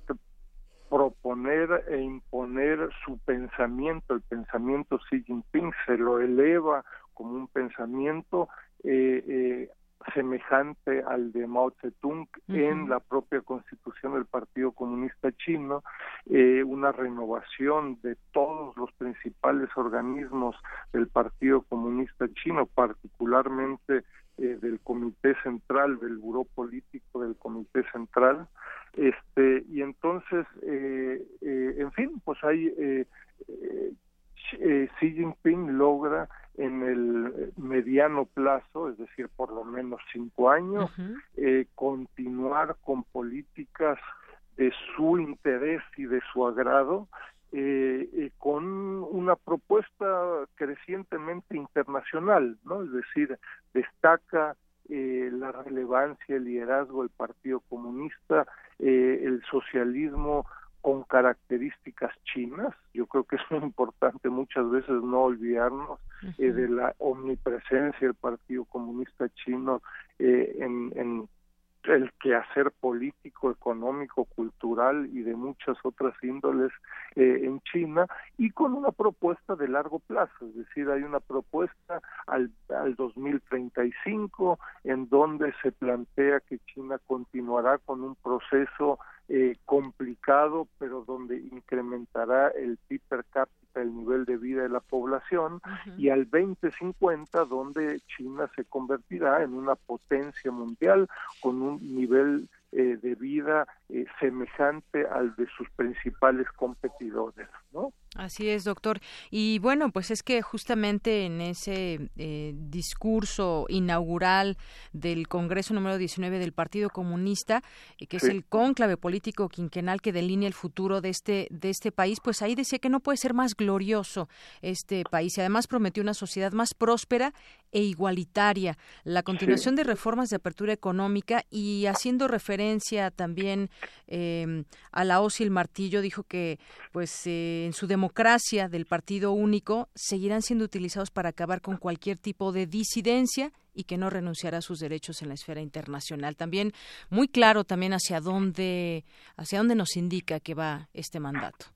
proponer e imponer su pensamiento, el pensamiento Xi Jinping se lo eleva como un pensamiento eh, eh, semejante al de Mao Zedong en la propia constitución del Partido Comunista Chino, una renovación de todos los principales organismos del Partido Comunista Chino, particularmente del Comité Central, del Buró Político del Comité Central, este y entonces eh, eh, en fin pues hay eh, eh, Xi Jinping logra en el mediano plazo es decir por lo menos cinco años continuar con políticas de su interés y de su agrado con una propuesta crecientemente internacional, ¿no? Es decir, destaca eh, la relevancia, el liderazgo del Partido Comunista, eh, el socialismo con características chinas. Yo creo que es muy importante muchas veces no olvidarnos eh, de la omnipresencia del Partido Comunista chino en, en el quehacer político, económico, cultural y de muchas otras índoles eh, en China y con una propuesta de largo plazo, es decir, hay una propuesta al, al 2035 en donde se plantea que China continuará con un proceso eh, complicado, pero donde incrementará el PIB per cápita el nivel de vida de la población y al 2050 donde China se convertirá en una potencia mundial con un nivel eh, de vida eh, semejante al de sus principales competidores, ¿no? Así es, doctor. Y bueno, pues es que justamente en ese eh, discurso inaugural del Congreso número 19 del Partido Comunista, que es el cónclave político quinquenal que delinea el futuro de este de este país, pues ahí decía que no puede ser más glorioso este país y además prometió una sociedad más próspera e igualitaria, la continuación de reformas de apertura económica y haciendo referencia también eh, a la el martillo, dijo que pues eh, en su democracia del partido único seguirán siendo utilizados para acabar con cualquier tipo de disidencia y que no renunciará a sus derechos en la esfera internacional. También muy claro también hacia dónde hacia dónde nos indica que va este mandato.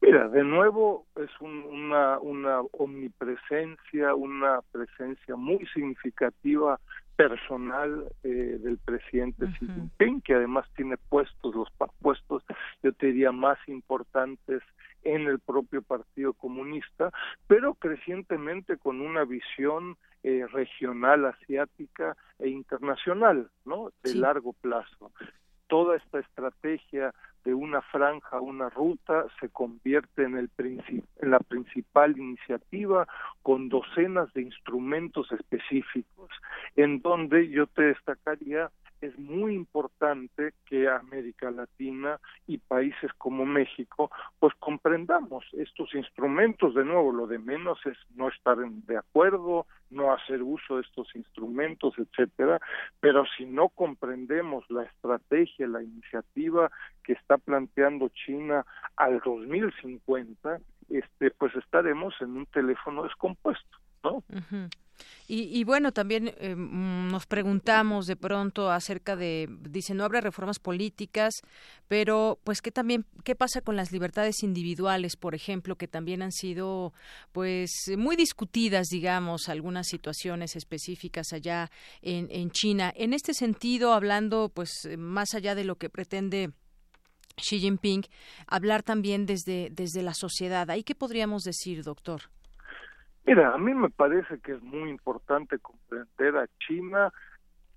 Mira, de nuevo es una, una omnipresencia, una presencia muy significativa personal eh, del presidente Xi Jinping, que además tiene puestos, los puestos, yo te diría, más importantes en el propio Partido Comunista, pero crecientemente con una visión eh, regional, asiática e internacional, ¿no? De largo plazo. Toda esta estrategia de una franja, una ruta, se convierte en, el en la principal iniciativa con docenas de instrumentos específicos, en donde yo te destacaría es muy importante que América Latina y países como México pues comprendamos estos instrumentos. De nuevo lo de menos es no estar de acuerdo no hacer uso de estos instrumentos etcétera pero si no comprendemos la estrategia la iniciativa que está planteando China al 2050 este pues estaremos en un teléfono descompuesto no y, bueno, también eh, mm, nos preguntamos de pronto acerca de, dice, no habrá reformas políticas, pero pues qué también, qué pasa con las libertades individuales, por ejemplo, que también han sido pues muy discutidas, digamos, algunas situaciones específicas allá en, en China. En este sentido, hablando pues más allá de lo que pretende Xi Jinping, hablar también desde, desde la sociedad. ¿Ahí qué podríamos decir, doctor? Mira, a mí me parece que es muy importante comprender a China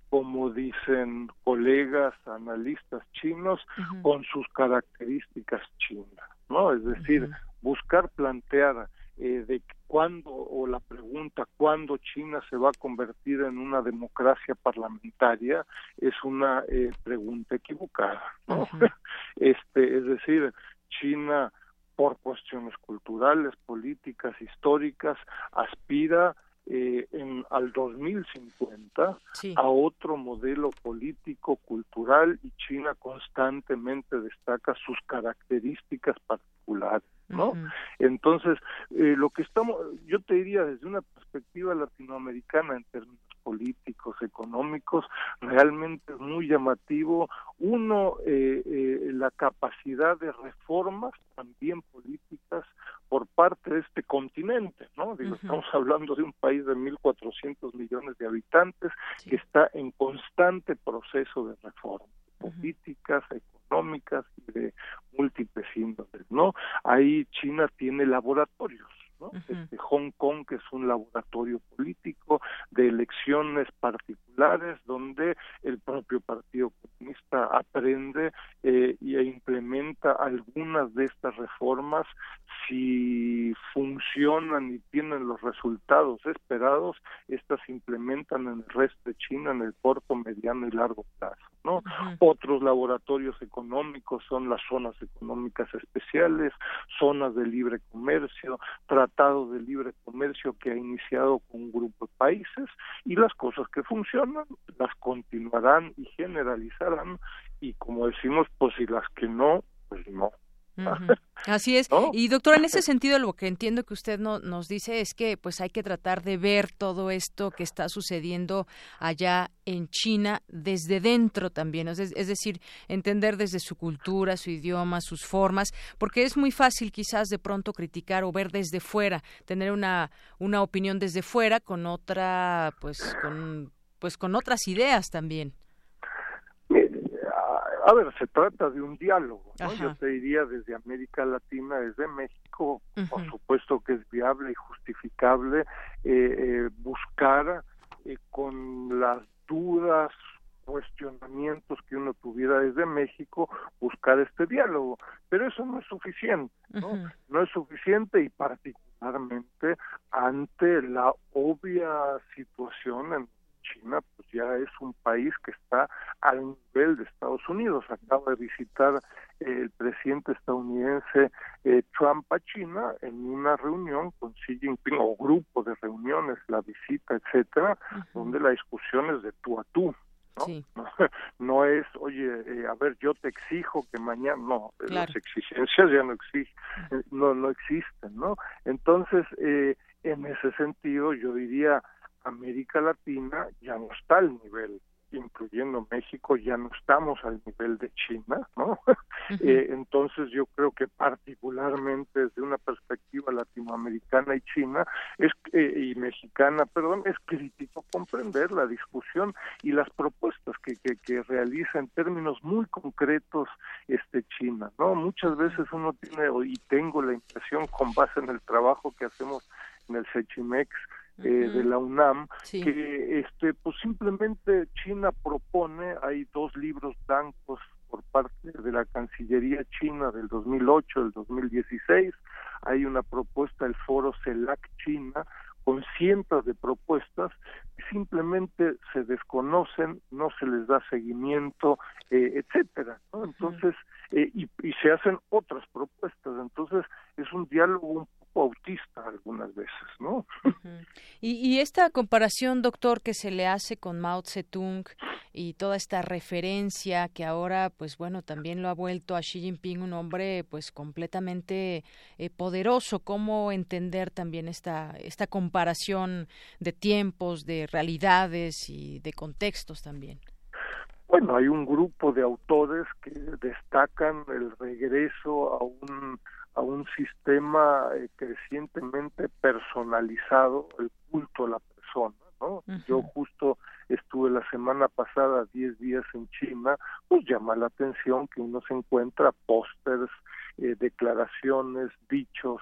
como dicen colegas analistas chinos, con sus características chinas, ¿no? Es decir, buscar plantear eh, de cuándo o la pregunta cuándo China se va a convertir en una democracia parlamentaria es una eh, pregunta equivocada, ¿no? este, es decir, China por cuestiones culturales, políticas, históricas, aspira eh, en, al 2050 a otro modelo político, cultural y China constantemente destaca sus características particulares. ¿no? Entonces, eh, lo que estamos, yo te diría desde una perspectiva latinoamericana en términos políticos, económicos, realmente es muy llamativo. Uno, eh, eh, la capacidad de reformas también políticas por parte de este continente, ¿no? Digo, estamos hablando de un país de 1.400 millones de habitantes que está en constante proceso de reforma políticas, económicas y de múltiples índoles, ¿no? Ahí China tiene laboratorios, ¿no? este, Hong Kong, que es un laboratorio político de elecciones particulares donde el propio Partido Comunista aprende eh, e implementa algunas de estas reformas si funcionan y tienen los resultados esperados, estas se implementan en el resto de China en el corto, mediano y largo plazo. ¿no? Otros laboratorios económicos son las zonas económicas especiales, zonas de libre comercio, tratados de libre comercio que ha iniciado con un grupo de países y las cosas que funcionan las continuarán y generalizarán y como decimos, pues si las que no, pues no. Así es. Y doctor, en ese sentido lo que entiendo que usted no, nos dice es que pues hay que tratar de ver todo esto que está sucediendo allá en China desde dentro también, es, es decir, entender desde su cultura, su idioma, sus formas, porque es muy fácil quizás de pronto criticar o ver desde fuera, tener una una opinión desde fuera con otra pues con pues con otras ideas también a ver, se trata de un diálogo, ¿no? Yo te diría desde América Latina, desde México, por supuesto que es viable y justificable eh, eh, buscar eh, con las dudas, cuestionamientos que uno tuviera desde México, buscar este diálogo. Pero eso no es suficiente, ¿no? No es suficiente y particularmente ante la obvia situación en China pues ya es un país que está al nivel de Estados Unidos. Acaba de visitar el presidente estadounidense eh, Trump a China en una reunión con Xi Jinping o grupo de reuniones, la visita, etcétera, donde la discusión es de tú a tú. ¿no? No, es, oye, eh, a ver, yo te exijo que mañana, no, las exigencias ya no exigen, no, no existen, ¿no? Entonces, eh, en ese sentido, yo diría, América Latina ya no está al nivel, incluyendo México, ya no estamos al nivel de China, ¿no? Eh, entonces yo creo que particularmente desde una perspectiva latinoamericana y china es eh, y mexicana, perdón, es crítico comprender la discusión y las propuestas que, que, que realiza en términos muy concretos este China, ¿no? Muchas veces uno tiene y tengo la impresión con base en el trabajo que hacemos en el Sechimex eh, de la UNAM que este pues simplemente China propone hay dos libros blancos por parte de la Cancillería china del 2008 del 2016 hay una propuesta del foro CELAC China con cientos de propuestas simplemente se desconocen, no se les da seguimiento, eh, etcétera, ¿no? Entonces, eh, y, y, se hacen otras propuestas, entonces es un diálogo un autista algunas veces, ¿no? Y, y, esta comparación, doctor, que se le hace con Mao Zedong y toda esta referencia que ahora, pues bueno, también lo ha vuelto a Xi Jinping un hombre, pues completamente eh, poderoso. ¿Cómo entender también esta esta comparación de tiempos, de realidades y de contextos también? Bueno, hay un grupo de autores que destacan el regreso a un a un sistema eh, crecientemente personalizado, el culto a la persona, ¿no? Yo justo estuve la semana pasada 10 días en China, pues llama la atención que uno se encuentra pósters, eh, declaraciones, dichos,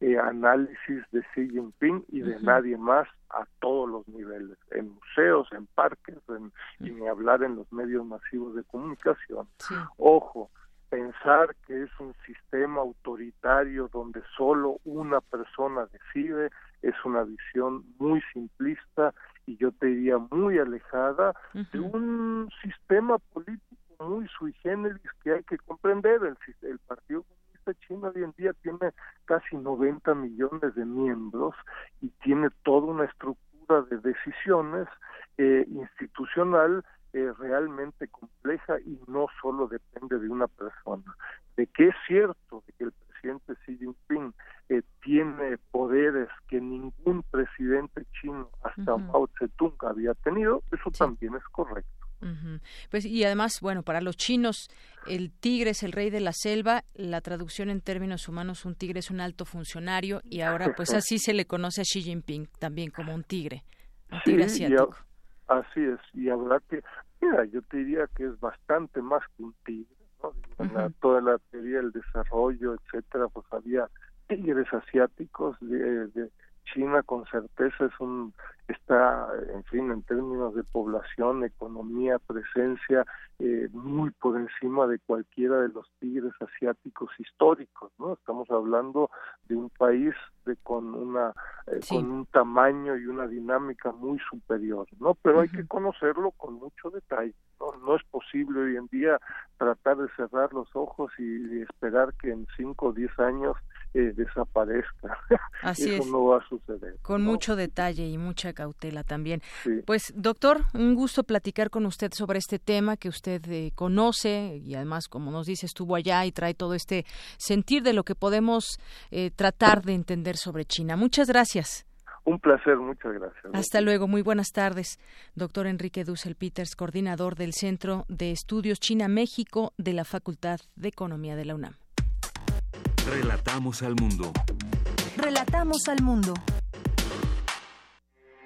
eh, análisis de Xi Jinping y de nadie más a todos los niveles, en museos, en parques, en, y ni hablar en los medios masivos de comunicación. Ojo, pensar que es un sistema autoritario donde solo una persona decide es una visión muy simplista y yo te diría muy alejada de un sistema político muy sui generis que hay que comprender. El, el Partido Comunista Chino hoy en día tiene casi 90 millones de miembros y tiene toda una estructura de decisiones eh, institucional eh, realmente compleja y no solo depende de una persona. De que es cierto de que el presidente Xi Jinping eh, tiene poderes que ningún presidente chino hasta Mao Zedong había tenido, eso también es correcto. Pues y además, bueno, para los chinos el tigre es el rey de la selva, la traducción en términos humanos un tigre es un alto funcionario y ahora pues así se le conoce a Xi Jinping también como un tigre, un tigre asiático. así es, y habrá que, mira, yo te diría que es bastante más que un tigre, ¿no? toda la teoría del desarrollo, etcétera, pues había tigres asiáticos de, de China con certeza es un está, en fin, en términos de población, economía, presencia, eh, muy por encima de cualquiera de los tigres asiáticos históricos, ¿no? Estamos hablando de un país de con una eh, con un tamaño y una dinámica muy superior, ¿no? Pero hay que conocerlo con mucho detalle, ¿no? No es posible hoy en día tratar de cerrar los ojos y, esperar que en cinco o diez años eh, desaparezca. Así Eso no va a suceder. Con mucho detalle y mucha cautela también. Pues, doctor, un gusto platicar con usted sobre este tema que usted eh, conoce y además, como nos dice, estuvo allá y trae todo este sentir de lo que podemos eh, tratar de entender sobre China. Muchas gracias. Un placer, muchas gracias. Hasta luego, muy buenas tardes. Doctor Enrique Dussel Peters, coordinador del Centro de Estudios China-México de la Facultad de Economía de la UNAM. Relatamos al mundo. Relatamos al mundo.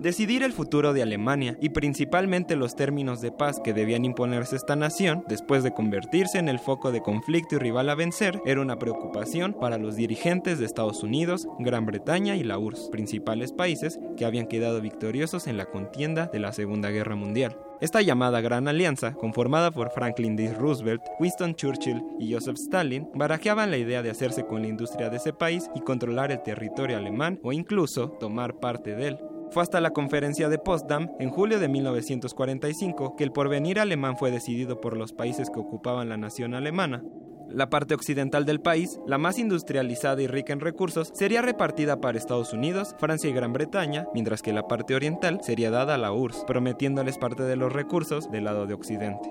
Decidir el futuro de Alemania y principalmente los términos de paz que debían imponerse esta nación después de convertirse en el foco de conflicto y rival a vencer era una preocupación para los dirigentes de Estados Unidos, Gran Bretaña y la URSS, principales países que habían quedado victoriosos en la contienda de la Segunda Guerra Mundial. Esta llamada Gran Alianza, conformada por Franklin D. Roosevelt, Winston Churchill y Joseph Stalin, barajeaban la idea de hacerse con la industria de ese país y controlar el territorio alemán o incluso tomar parte de él. Fue hasta la conferencia de Potsdam, en julio de 1945, que el porvenir alemán fue decidido por los países que ocupaban la nación alemana. La parte occidental del país, la más industrializada y rica en recursos, sería repartida para Estados Unidos, Francia y Gran Bretaña, mientras que la parte oriental sería dada a la URSS, prometiéndoles parte de los recursos del lado de Occidente.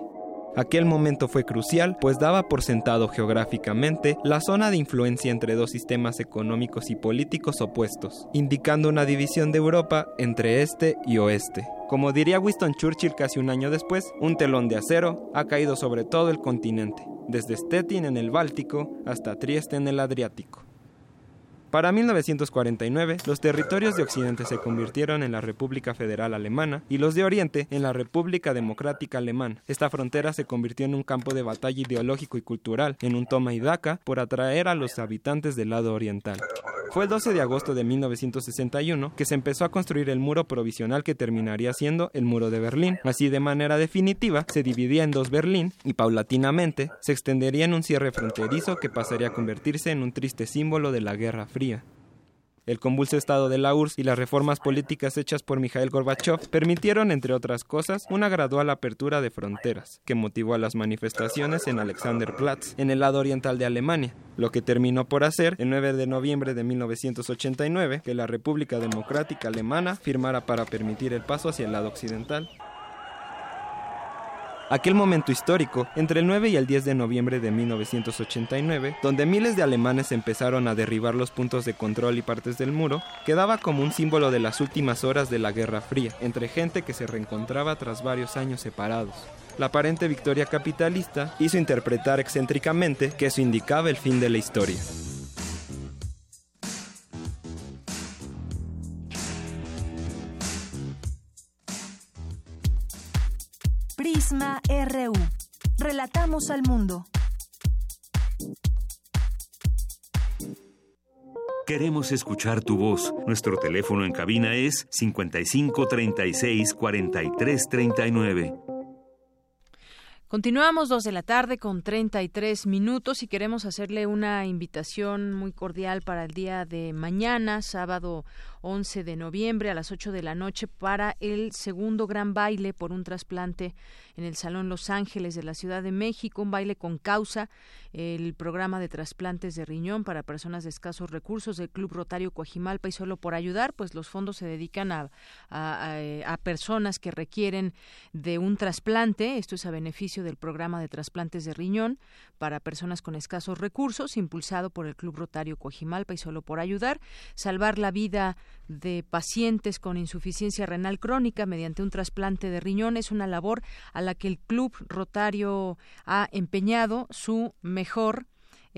Aquel momento fue crucial, pues daba por sentado geográficamente la zona de influencia entre dos sistemas económicos y políticos opuestos, indicando una división de Europa entre este y oeste. Como diría Winston Churchill casi un año después, un telón de acero ha caído sobre todo el continente, desde Stettin en el Báltico hasta Trieste en el Adriático. Para 1949, los territorios de Occidente se convirtieron en la República Federal Alemana y los de Oriente en la República Democrática Alemana. Esta frontera se convirtió en un campo de batalla ideológico y cultural, en un toma y daca por atraer a los habitantes del lado oriental. Fue el 12 de agosto de 1961 que se empezó a construir el muro provisional que terminaría siendo el muro de Berlín. Así de manera definitiva se dividía en dos Berlín y paulatinamente se extendería en un cierre fronterizo que pasaría a convertirse en un triste símbolo de la Guerra Fría. El convulso estado de la URSS y las reformas políticas hechas por Mikhail Gorbachev permitieron, entre otras cosas, una gradual apertura de fronteras, que motivó a las manifestaciones en Alexanderplatz, en el lado oriental de Alemania, lo que terminó por hacer, el 9 de noviembre de 1989, que la República Democrática Alemana firmara para permitir el paso hacia el lado occidental. Aquel momento histórico entre el 9 y el 10 de noviembre de 1989, donde miles de alemanes empezaron a derribar los puntos de control y partes del muro, quedaba como un símbolo de las últimas horas de la Guerra Fría, entre gente que se reencontraba tras varios años separados. La aparente victoria capitalista hizo interpretar excéntricamente que eso indicaba el fin de la historia. Prisma RU. Relatamos al mundo. Queremos escuchar tu voz. Nuestro teléfono en cabina es 55 36 43 39. Continuamos dos de la tarde con 33 minutos y queremos hacerle una invitación muy cordial para el día de mañana, sábado 11 de noviembre a las 8 de la noche para el segundo gran baile por un trasplante en el Salón Los Ángeles de la Ciudad de México, un baile con causa, el programa de trasplantes de riñón para personas de escasos recursos del Club Rotario Coajimalpa y solo por ayudar, pues los fondos se dedican a, a, personas que requieren de un trasplante, esto es a beneficio del programa de trasplantes de riñón para personas con escasos recursos, impulsado por el Club Rotario Coajimalpa y solo por ayudar, salvar la vida de pacientes con insuficiencia renal crónica mediante un trasplante de riñón es una labor a la que el Club Rotario ha empeñado su mejor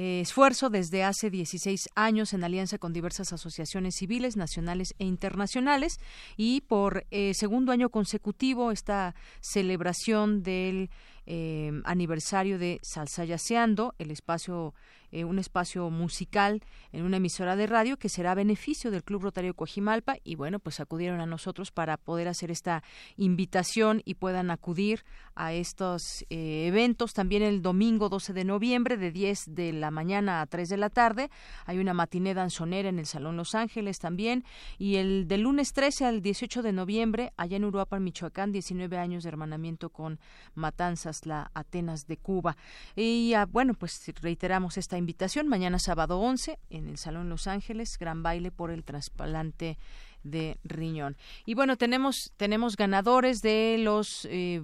eh, esfuerzo desde hace 16 años en alianza con diversas asociaciones civiles, nacionales e internacionales. Y por eh, segundo año consecutivo esta celebración del eh, aniversario de Salsa Yaceando, el espacio eh, un espacio musical en una emisora de radio que será a beneficio del Club Rotario Coajimalpa y bueno, pues acudieron a nosotros para poder hacer esta invitación y puedan acudir a estos eh, eventos. También el domingo 12 de noviembre de 10 de la mañana a 3 de la tarde hay una matiné danzonera en el Salón Los Ángeles también y el del lunes 13 al 18 de noviembre allá en Uruapan, Michoacán, 19 años de hermanamiento con Matanzas, la Atenas de Cuba. Y ah, bueno, pues reiteramos esta invitación mañana sábado 11 en el Salón Los Ángeles, gran baile por el trasplante de riñón. Y bueno, tenemos tenemos ganadores de los eh,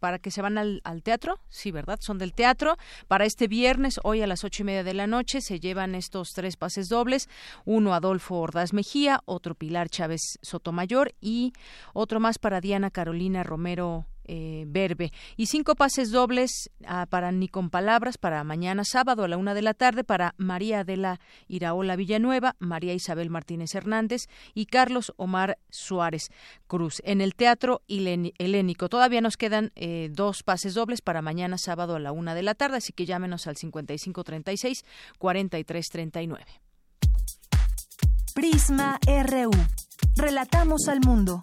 para que se van al, al, teatro, sí, ¿verdad? Son del teatro. Para este viernes, hoy a las ocho y media de la noche, se llevan estos tres pases dobles. Uno Adolfo Ordaz Mejía, otro Pilar Chávez Sotomayor y otro más para Diana Carolina Romero eh. Y cinco pases dobles ah, para Ni con Palabras para mañana sábado a la una de la tarde para María Adela Iraola Villanueva, María Isabel Martínez Hernández y Carlos Omar Suárez Cruz en el Teatro Helénico. Todavía nos quedan eh, dos pases dobles para mañana sábado a la una de la tarde, así que llámenos al 5536 4339. Prisma RU. Relatamos al mundo.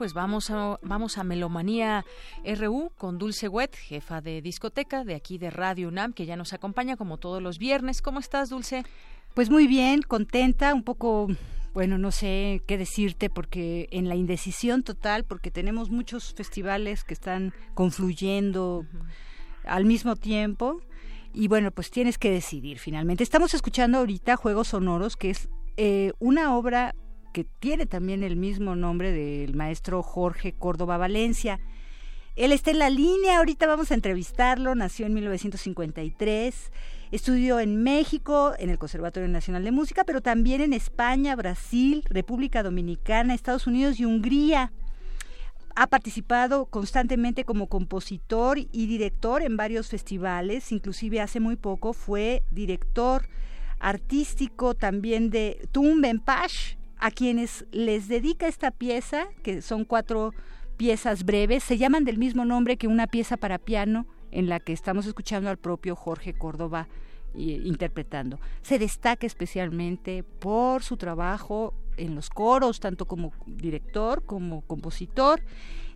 Pues vamos a, vamos a Melomanía RU con Dulce Wet, jefa de discoteca de aquí de Radio UNAM, que ya nos acompaña como todos los viernes. ¿Cómo estás, Dulce? Pues muy bien, contenta, un poco bueno, no sé qué decirte porque en la indecisión total, porque tenemos muchos festivales que están confluyendo al mismo tiempo y bueno, pues tienes que decidir finalmente. Estamos escuchando ahorita Juegos Sonoros, que es eh, una obra que tiene también el mismo nombre del maestro Jorge Córdoba Valencia. Él está en la línea, ahorita vamos a entrevistarlo, nació en 1953, estudió en México, en el Conservatorio Nacional de Música, pero también en España, Brasil, República Dominicana, Estados Unidos y Hungría. Ha participado constantemente como compositor y director en varios festivales, inclusive hace muy poco fue director artístico también de Tumbenpash, a quienes les dedica esta pieza, que son cuatro piezas breves, se llaman del mismo nombre que una pieza para piano en la que estamos escuchando al propio Jorge Córdoba interpretando. Se destaca especialmente por su trabajo en los coros, tanto como director como compositor.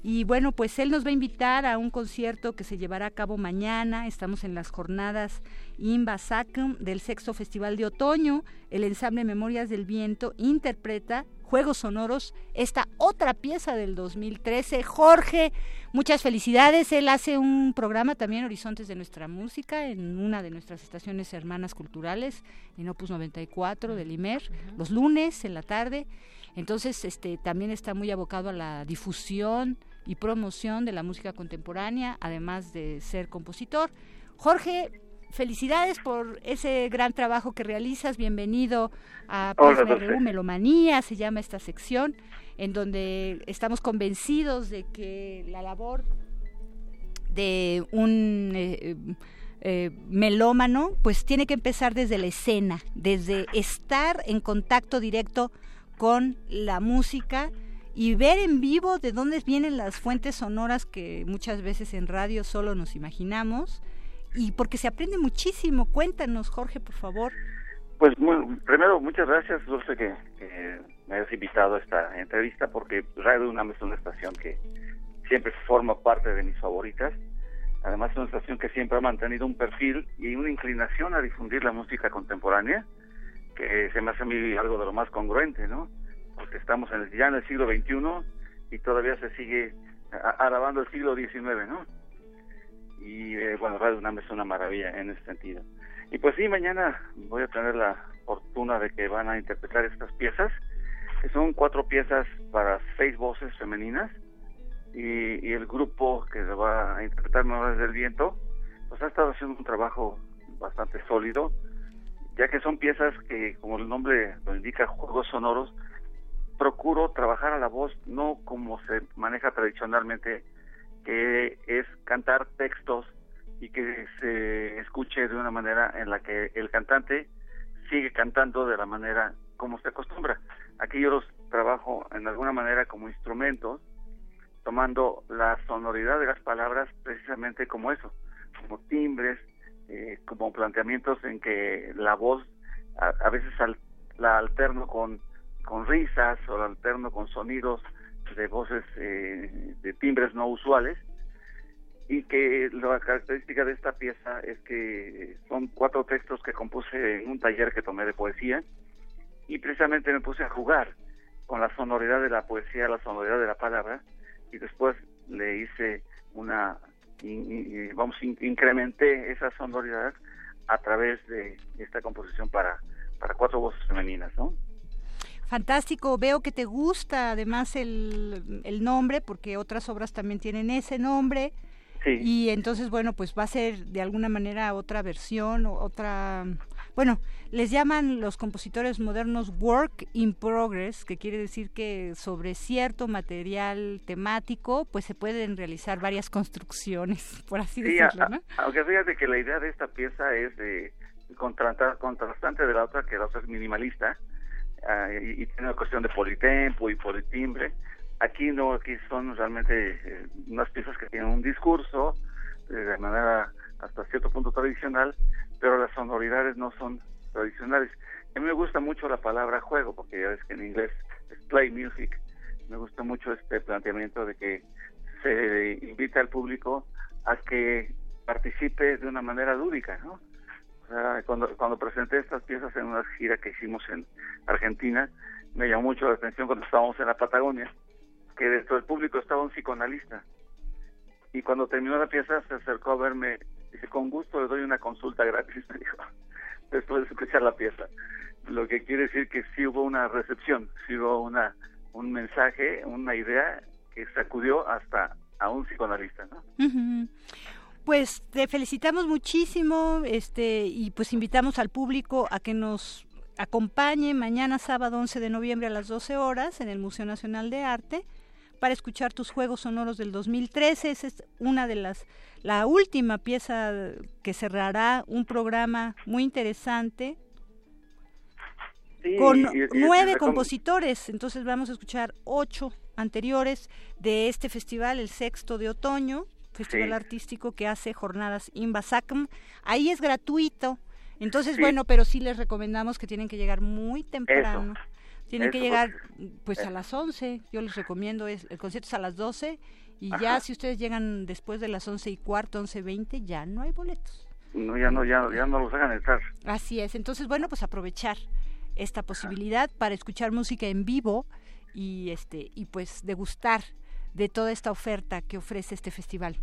Y bueno, pues él nos va a invitar a un concierto que se llevará a cabo mañana. Estamos en las jornadas Imba Sacum del Sexto Festival de Otoño. El ensamble Memorias del Viento interpreta Juegos Sonoros, esta otra pieza del 2013. Jorge, muchas felicidades. Él hace un programa también, Horizontes de nuestra Música, en una de nuestras estaciones hermanas culturales, en Opus 94 del IMER, los lunes en la tarde. Entonces, este también está muy abocado a la difusión y promoción de la música contemporánea, además de ser compositor. Jorge, felicidades por ese gran trabajo que realizas. Bienvenido a PRU Melomanía, se llama esta sección, en donde estamos convencidos de que la labor de un eh, eh, melómano, pues tiene que empezar desde la escena, desde estar en contacto directo con la música y ver en vivo de dónde vienen las fuentes sonoras que muchas veces en radio solo nos imaginamos y porque se aprende muchísimo. Cuéntanos, Jorge, por favor. Pues primero, muchas gracias, Dulce, que, que, me hayas invitado a esta entrevista, porque Radio UNAM es una estación que siempre forma parte de mis favoritas. Además, es una estación que siempre ha mantenido un perfil y una inclinación a difundir la música contemporánea, que se me hace a mí algo de lo más congruente, ¿no? Porque estamos en el, ya en el siglo XXI y todavía se sigue alabando el siglo XIX, ¿no? y eh, bueno, Radio UNAM es una maravilla en ese sentido. Y pues sí, mañana voy a tener la fortuna de que van a interpretar estas piezas, que son cuatro piezas para seis voces femeninas, y, el grupo que va a interpretar Memorias del Viento, pues ha estado haciendo un trabajo bastante sólido, ya que son piezas que, como el nombre lo indica, juegos sonoros, procuro trabajar a la voz no como se maneja tradicionalmente que es cantar textos y que se escuche de una manera en la que el cantante sigue cantando de la manera como se acostumbra. Aquí yo los trabajo en alguna manera como instrumentos, tomando la sonoridad de las palabras precisamente como eso, como timbres, eh, como planteamientos en que la voz a, veces la alterno con, con risas o la alterno con sonidos de voces eh, de timbres no usuales y que la característica de esta pieza es que son cuatro textos que compuse en un taller que tomé de poesía y precisamente me puse a jugar con la sonoridad de la poesía, la sonoridad de la palabra y después le hice una, vamos, incrementé esa sonoridad a través de esta composición para, para cuatro voces femeninas, ¿no? Fantástico, veo que te gusta además el, el nombre, porque otras obras también tienen ese nombre. Sí. Y entonces, bueno, pues va a ser de alguna manera otra versión, otra... Bueno, les llaman los compositores modernos work in progress, que quiere decir que sobre cierto material temático, pues se pueden realizar varias construcciones, por así decirlo, ¿no? aunque fíjate que la idea de esta pieza es de contrastante de la otra, que la otra es minimalista, Ah, y, tiene una cuestión de politempo y politimbre. Aquí no, aquí son realmente eh, unas piezas que tienen un discurso eh, de manera hasta cierto punto tradicional, pero las sonoridades no son tradicionales. A mí me gusta mucho la palabra juego, porque ya ves que en inglés es play music. Me gusta mucho este planteamiento de que se invita al público a que participe de una manera lúdica, ¿no? Cuando, cuando presenté estas piezas en una gira que hicimos en Argentina, me llamó mucho la atención cuando estábamos en la Patagonia, que dentro del público estaba un psicoanalista. Y cuando terminó la pieza se acercó a verme, dice, con gusto le doy una consulta gratis, me dijo, después de escuchar la pieza. Lo que quiere decir que sí hubo una recepción, sí hubo una, un mensaje, una idea que sacudió hasta a un psicoanalista, ¿no? Pues te felicitamos muchísimo este y pues invitamos al público a que nos acompañe mañana sábado 11 de noviembre a las 12 horas en el Museo Nacional de Arte para escuchar tus juegos sonoros del 2013. Esa es una de las, la última pieza que cerrará un programa muy interesante con nueve compositores. Entonces vamos a escuchar ocho anteriores de este festival, el sexto de otoño, festival artístico que hace jornadas Invasacm. Ahí es gratuito. Entonces, bueno, pero sí les recomendamos que tienen que llegar muy temprano. Tienen que llegar pues a las 11, yo les recomiendo, es, el concierto es a las 12 y ya si ustedes llegan después de las 11 y cuarto, 11.20, ya no hay boletos. No, ya no, ya, ya no los hagan entrar. Así es, entonces bueno, pues aprovechar esta posibilidad para escuchar música en vivo y este y pues degustar de toda esta oferta que ofrece este festival.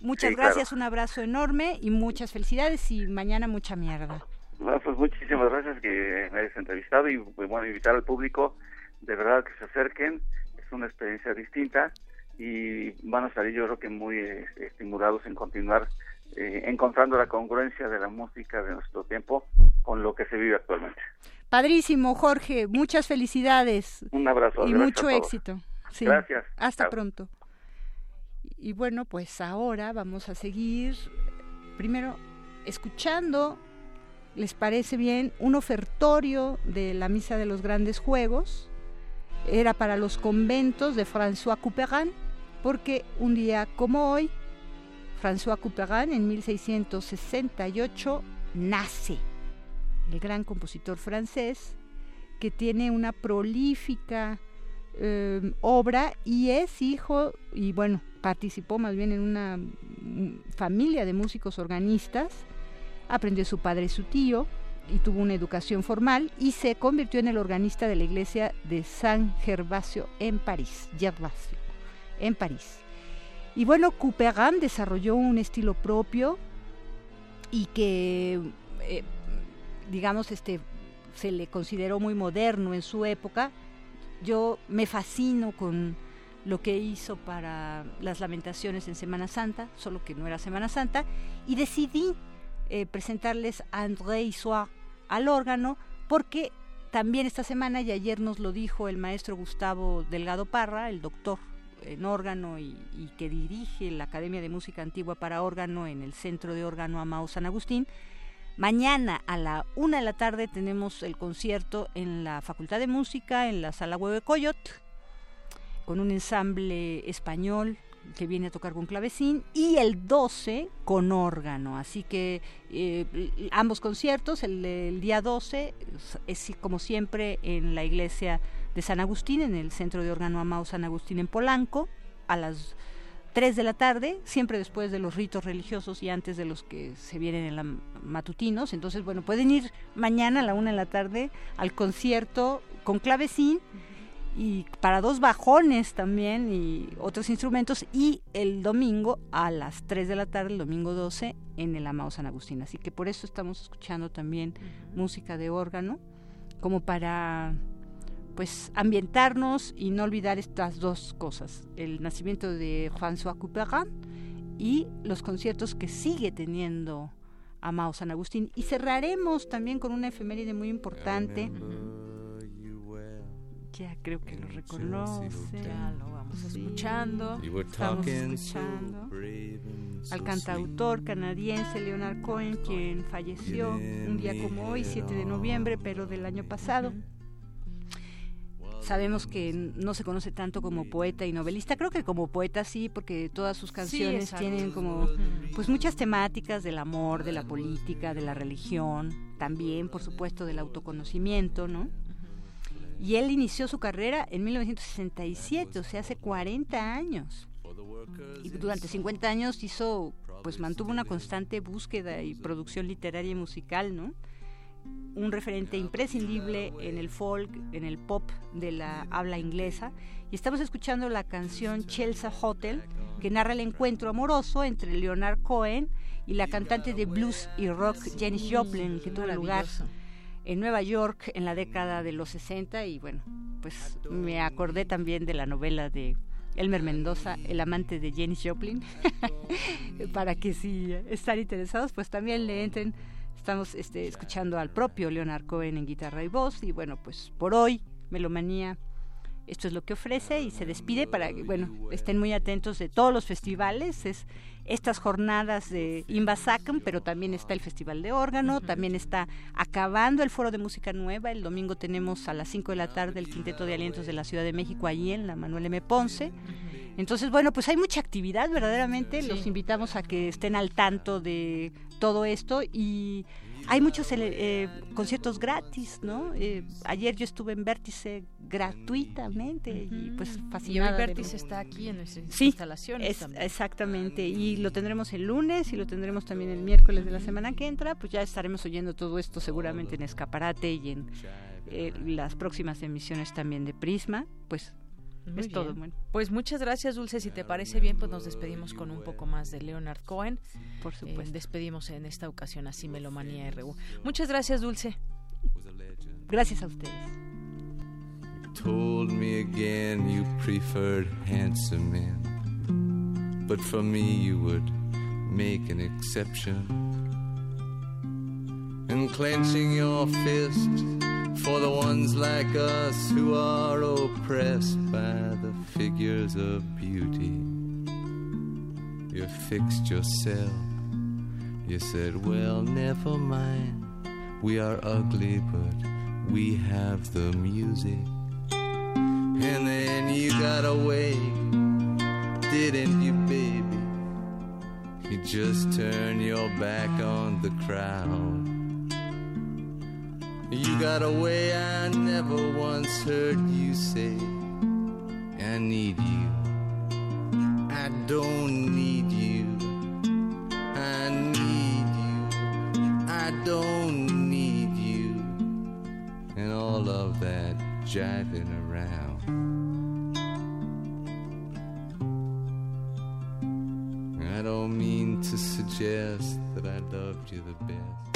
Muchas gracias, un abrazo enorme y muchas felicidades y mañana mucha mierda. pues muchísimas gracias que me hayas entrevistado y pues, bueno, invitar al público de verdad que se acerquen, es una experiencia distinta y van a salir yo creo que muy eh, estimulados en continuar eh, encontrando la congruencia de la música de nuestro tiempo con lo que se vive actualmente. Padrísimo, Jorge, muchas felicidades. Un abrazo. Y mucho éxito. Gracias. Hasta pronto. Y bueno, pues ahora vamos a seguir primero escuchando, ¿les parece bien? Un ofertorio de la Misa de los Grandes Juegos. Era para los conventos de François Couperin, porque un día como hoy, François Couperin en 1668 nace, el gran compositor francés, que tiene una prolífica eh, obra y es hijo, y bueno, participó más bien en una familia de músicos organistas, aprendió su padre y su tío y tuvo una educación formal y se convirtió en el organista de la iglesia de San Gervasio en París, Gervasio, en París. Y bueno, Couperin desarrolló un estilo propio y que, eh, digamos, este, se le consideró muy moderno en su época, yo me fascino con lo que hizo para las lamentaciones en Semana Santa, solo que no era Semana Santa, y decidí eh, presentarles a André Issoir al órgano, porque también esta semana, y ayer nos lo dijo el maestro Gustavo Delgado Parra, el doctor en órgano y, y, que dirige la Academia de Música Antigua para órgano en el Centro de Órgano Amado San Agustín, Mañana a la una de la tarde tenemos el concierto en la Facultad de Música, en la Sala Hueve Coyot, con un ensamble español que viene a tocar con clavecín, y el 12 con órgano. Así que eh, ambos conciertos, el, día 12 es como siempre en la iglesia de San Agustín, en el Centro de Órgano Amado San Agustín en Polanco, a las 3 de la tarde, siempre después de los ritos religiosos y antes de los que se vienen en la matutinos. Entonces, bueno, pueden ir mañana a la 1 de la tarde al concierto con clavecín y para dos bajones también y otros instrumentos y el domingo a las 3 de la tarde, el domingo 12, en el Amado San Agustín. Así que por eso estamos escuchando también música de órgano, como para pues ambientarnos y no olvidar estas dos cosas, el nacimiento de François Couperin y los conciertos que sigue teniendo Amado San Agustín. Y cerraremos también con una efeméride muy importante. Ya creo que lo reconoce. Ya lo vamos escuchando. Estamos escuchando al cantautor canadiense Leonard Cohen, quien falleció un día como hoy, 7 de noviembre, pero del año pasado. Sabemos que no se conoce tanto como poeta y novelista, creo que como poeta sí, porque todas sus canciones tienen como pues muchas temáticas del amor, de la política, de la religión, también por supuesto del autoconocimiento, ¿no? Y él inició su carrera en 1967, o sea, hace 40 años. Y durante 50 años hizo, pues mantuvo una constante búsqueda y producción literaria y musical, ¿no? Un referente imprescindible en el folk, en el pop de la habla inglesa. Y estamos escuchando la canción Chelsea Hotel, que narra el encuentro amoroso entre Leonard Cohen y la cantante de blues y rock Janis Joplin, que tuvo lugar en Nueva York en la década de los 60. Y bueno, pues me acordé también de la novela de Elmer Mendoza, el amante de Janis Joplin, para que si están interesados, pues también le entren Estamos este, escuchando al propio Leonard Cohen en guitarra y voz y bueno, pues por hoy Melomanía esto es lo que ofrece y se despide para que, bueno, estén muy atentos de todos los festivales. Es estas jornadas de Inbasacum, pero también está el Festival de Órgano, también está acabando el Foro de Música Nueva. El domingo tenemos a las 5 de la tarde el Quinteto de Alientos de la Ciudad de México, allí en la Manuel M. Ponce. Entonces, bueno, pues hay mucha actividad verdaderamente. Los invitamos a que estén al tanto de todo esto y hay muchos eh, conciertos gratis, ¿no? Eh, ayer yo estuve en Vértice gratuitamente y pues fascinada. Y hoy Vértice está aquí en sí, instalaciones Exactamente, y lo tendremos el lunes y lo tendremos también el miércoles de la semana que entra, pues ya estaremos oyendo todo esto seguramente en Escaparate y en eh, las próximas emisiones también de Prisma, pues es todo. Bueno. Pues muchas gracias, Dulce. Si te parece bien, pues nos despedimos con un poco más de Leonard Cohen. Por supuesto. despedimos en esta ocasión así Melomanía RU. Muchas gracias, Dulce. Gracias a ustedes. told me again you preferred handsome men, but for me you would make an exception. And clenching your fist for the ones like us who are oppressed by the figures of beauty. You fixed yourself. You said, Well, never mind. We are ugly, but we have the music. And then you got away, didn't you, baby? You just turned your back on the crowd. You got a way I never once heard you say, I need you. I don't need you. I need you. I don't need you. And all of that jiving around. I don't mean to suggest that I loved you the best.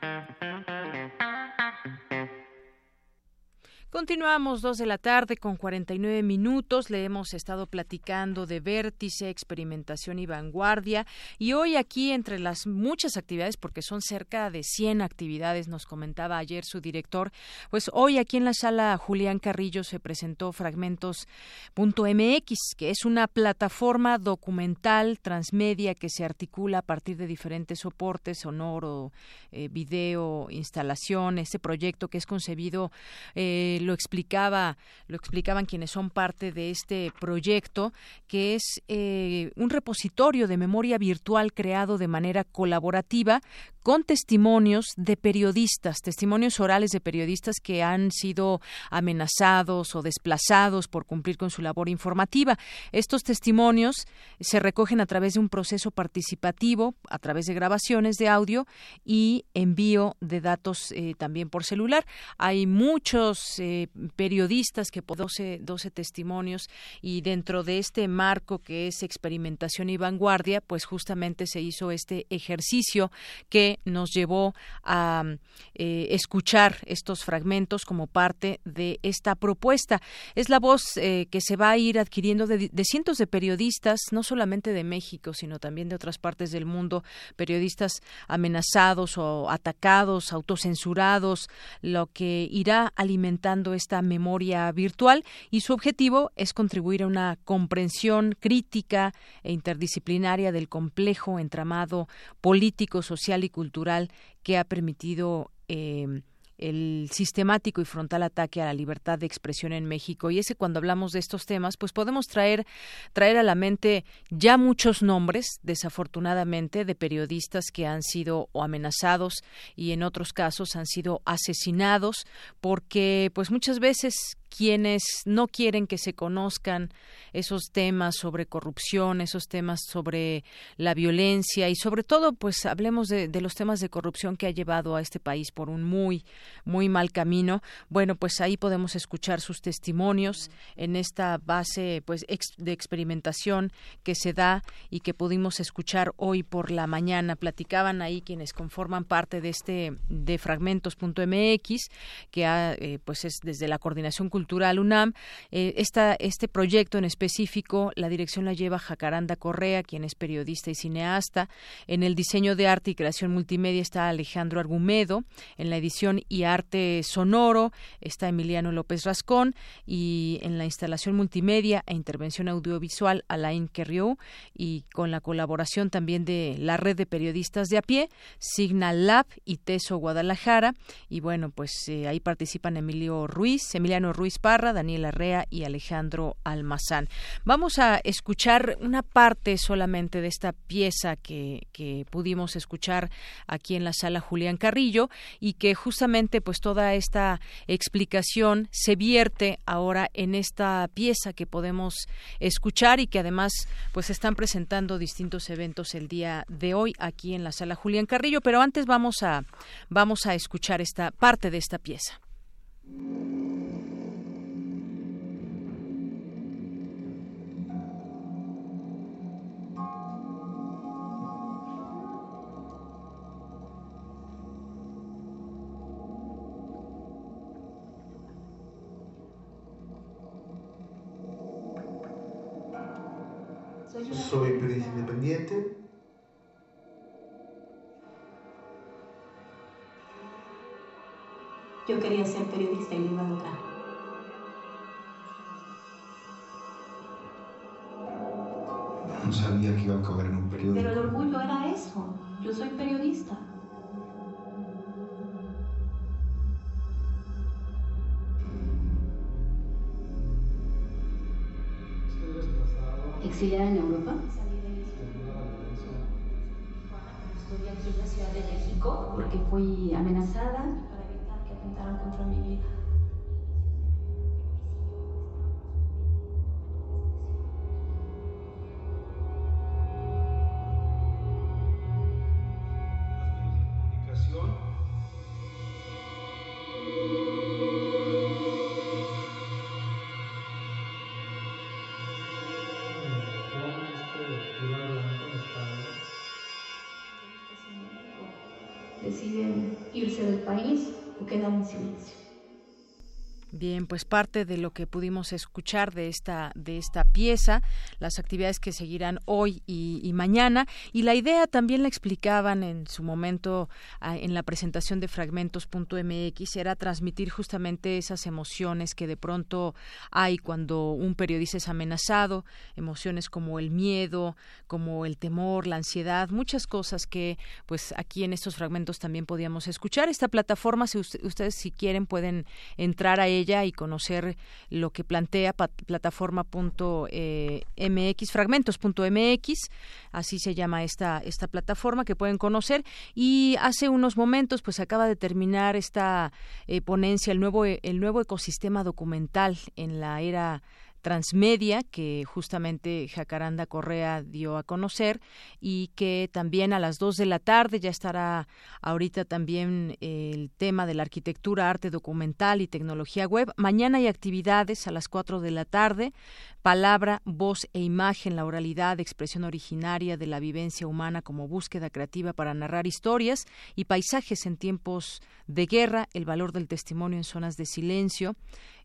Continuamos dos de la tarde con 49 minutos. Le hemos estado platicando de vértice, experimentación y vanguardia. Y hoy aquí, entre las muchas actividades, porque son cerca de 100 actividades, nos comentaba ayer su director, pues hoy aquí en la sala Julián Carrillo se presentó Fragmentos.mx, que es una plataforma documental transmedia que se articula a partir de diferentes soportes, sonoro, eh, video, instalación. Este proyecto que es concebido. Eh, lo explicaba, lo explicaban quienes son parte de este proyecto, que es eh, un repositorio de memoria virtual creado de manera colaborativa con testimonios de periodistas, testimonios orales de periodistas que han sido amenazados o desplazados por cumplir con su labor informativa. Estos testimonios se recogen a través de un proceso participativo, a través de grabaciones de audio y envío de datos eh, también por celular. Hay muchos eh, periodistas que 12, 12 testimonios y dentro de este marco que es experimentación y vanguardia, pues justamente se hizo este ejercicio que nos llevó a eh, escuchar estos fragmentos como parte de esta propuesta. Es la voz eh, que se va a ir adquiriendo de, de, cientos de periodistas, no solamente de México, sino también de otras partes del mundo, periodistas amenazados o atacados, autocensurados, lo que irá alimentando esta memoria virtual y su objetivo es contribuir a una comprensión crítica e interdisciplinaria del complejo entramado político, social y cultural que ha permitido eh, el sistemático y frontal ataque a la libertad de expresión en México y ese cuando hablamos de estos temas pues podemos traer traer a la mente ya muchos nombres desafortunadamente de periodistas que han sido o amenazados y en otros casos han sido asesinados porque pues muchas veces quienes no quieren que se conozcan esos temas sobre corrupción, esos temas sobre la violencia y sobre todo, pues hablemos de, los temas de corrupción que ha llevado a este país por un muy, muy mal camino. Bueno, pues ahí podemos escuchar sus testimonios en esta base, pues, ex, de experimentación que se da y que pudimos escuchar hoy por la mañana. Platicaban ahí quienes conforman parte de este de fragmentos.mx, que ha, eh, pues es desde la coordinación cultural Cultural UNAM. Eh, este proyecto en específico, la dirección la lleva Jacaranda Correa, quien es periodista y cineasta. En el diseño de arte y creación multimedia está Alejandro Argumedo. En la edición y arte sonoro está Emiliano López Rascón. Y en la instalación multimedia e intervención audiovisual, Alain Querriou. Y con la colaboración también de la red de periodistas de a pie, Signal Lab y Teso Guadalajara. Y bueno, pues eh, ahí participan Emilio Ruiz, Emiliano Ruiz Daniel Arrea y Alejandro Almazán. Vamos a escuchar una parte solamente de esta pieza que, que pudimos escuchar aquí en la sala Julián Carrillo y que justamente pues toda esta explicación se vierte ahora en esta pieza que podemos escuchar y que además pues están presentando distintos eventos el día de hoy aquí en la sala Julián Carrillo, pero antes vamos a vamos a escuchar esta parte de esta pieza. Soy periodista independiente, Yo quería ser periodista y lo iba a lograr. No sabía que iba a acabar en un periódico. Pero el orgullo era eso. Yo soy periodista. ¿Exiliada en Europa? Estoy aquí en la Ciudad de México porque fui amenazada atentaron contra mi vida. Quedan en silencio. Bien, pues parte de lo que pudimos escuchar de esta de esta pieza, las actividades que seguirán hoy y, mañana y la idea también la explicaban en su momento en la presentación de fragmentos.mx era transmitir justamente esas emociones que de pronto hay cuando un periodista es amenazado, emociones como el miedo, como el temor, la ansiedad, muchas cosas que pues aquí en estos fragmentos también podíamos escuchar. Esta plataforma, si ustedes si quieren pueden entrar a ella y conocer lo que plantea plataforma.mx, eh, fragmentos.mx, así se llama esta, esta plataforma que pueden conocer. Y hace unos momentos, pues acaba de terminar esta eh, ponencia, el nuevo, el nuevo ecosistema documental en la era transmedia que justamente Jacaranda Correa dio a conocer y que también a las dos de la tarde ya estará ahorita también el tema de la arquitectura, arte documental y tecnología web. Mañana hay actividades a las cuatro de la tarde, palabra, voz e imagen, la oralidad, expresión originaria de la vivencia humana como búsqueda creativa para narrar historias y paisajes en tiempos de guerra, el valor del testimonio en zonas de silencio.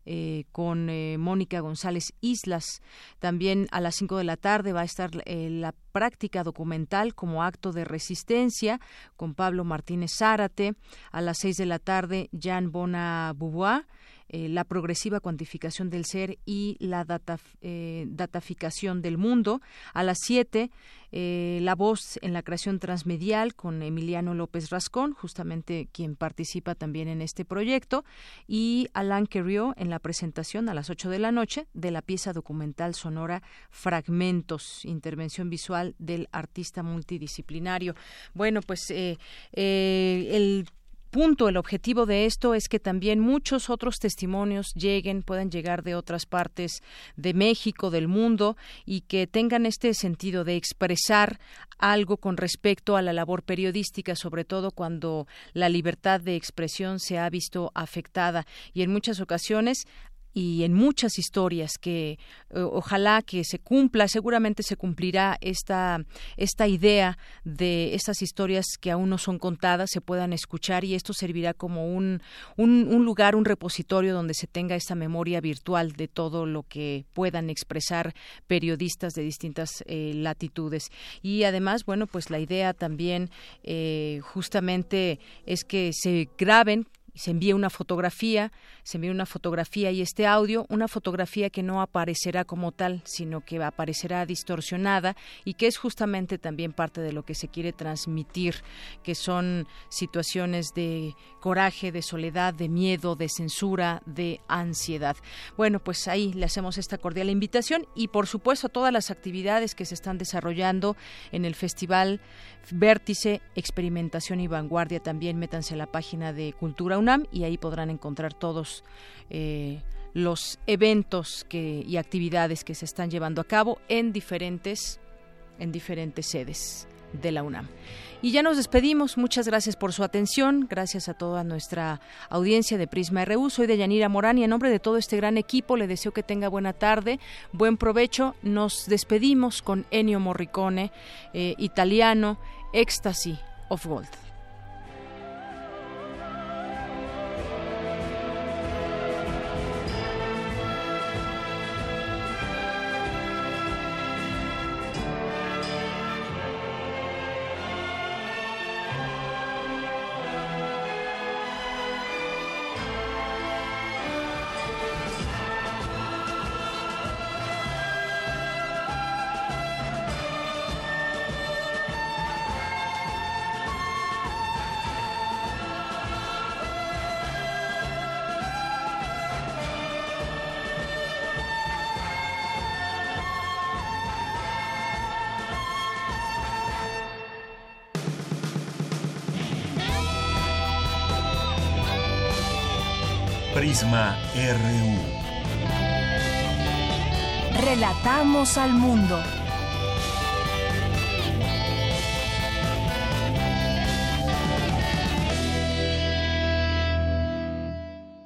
Eh, con eh, Mónica González Islas. También a las 5 de la tarde va a estar eh, la práctica documental como acto de resistencia con Pablo Martínez Zárate. A las 6 de la tarde, Jean Bona Beauvoir eh, la progresiva cuantificación del ser y la data, eh, dataficación del mundo. A las 7, eh, la voz en la creación transmedial con Emiliano López Rascón, justamente quien participa también en este proyecto, y Alain Queriot en la presentación a las 8 de la noche de la pieza documental sonora Fragmentos, intervención visual del artista multidisciplinario. Bueno, pues el punto, el objetivo de esto es que también muchos otros testimonios lleguen, puedan llegar de otras partes de México, del mundo, y que tengan este sentido de expresar algo con respecto a la labor periodística, sobre todo cuando la libertad de expresión se ha visto afectada. Y en muchas ocasiones y en muchas historias que eh, ojalá que se cumpla, seguramente se cumplirá esta, esta idea de estas historias que aún no son contadas, se puedan escuchar y esto servirá como un, un, lugar, un repositorio donde se tenga esta memoria virtual de todo lo que puedan expresar periodistas de distintas eh, latitudes. Y además, bueno, pues la idea también eh, justamente es que se graben se envía una fotografía, se envía una fotografía y este audio, una fotografía que no aparecerá como tal, sino que aparecerá distorsionada y que es justamente también parte de lo que se quiere transmitir, que son situaciones de coraje, de soledad, de miedo, de censura, de ansiedad. Bueno, pues ahí le hacemos esta cordial invitación y por supuesto todas las actividades que se están desarrollando en el Festival Vértice, Experimentación y Vanguardia. También métanse a la página de Cultura UNAM y ahí podrán encontrar todos eh, los eventos que, y actividades que se están llevando a cabo en diferentes, en diferentes sedes de la UNAM. Y ya nos despedimos. Muchas gracias por su atención. Gracias a toda nuestra audiencia de Prisma RU. Soy de Yanira Morán y en nombre de todo este gran equipo le deseo que tenga buena tarde, buen provecho. Nos despedimos con Ennio Morricone, eh, italiano, Ecstasy of Gold. Relatamos al mundo.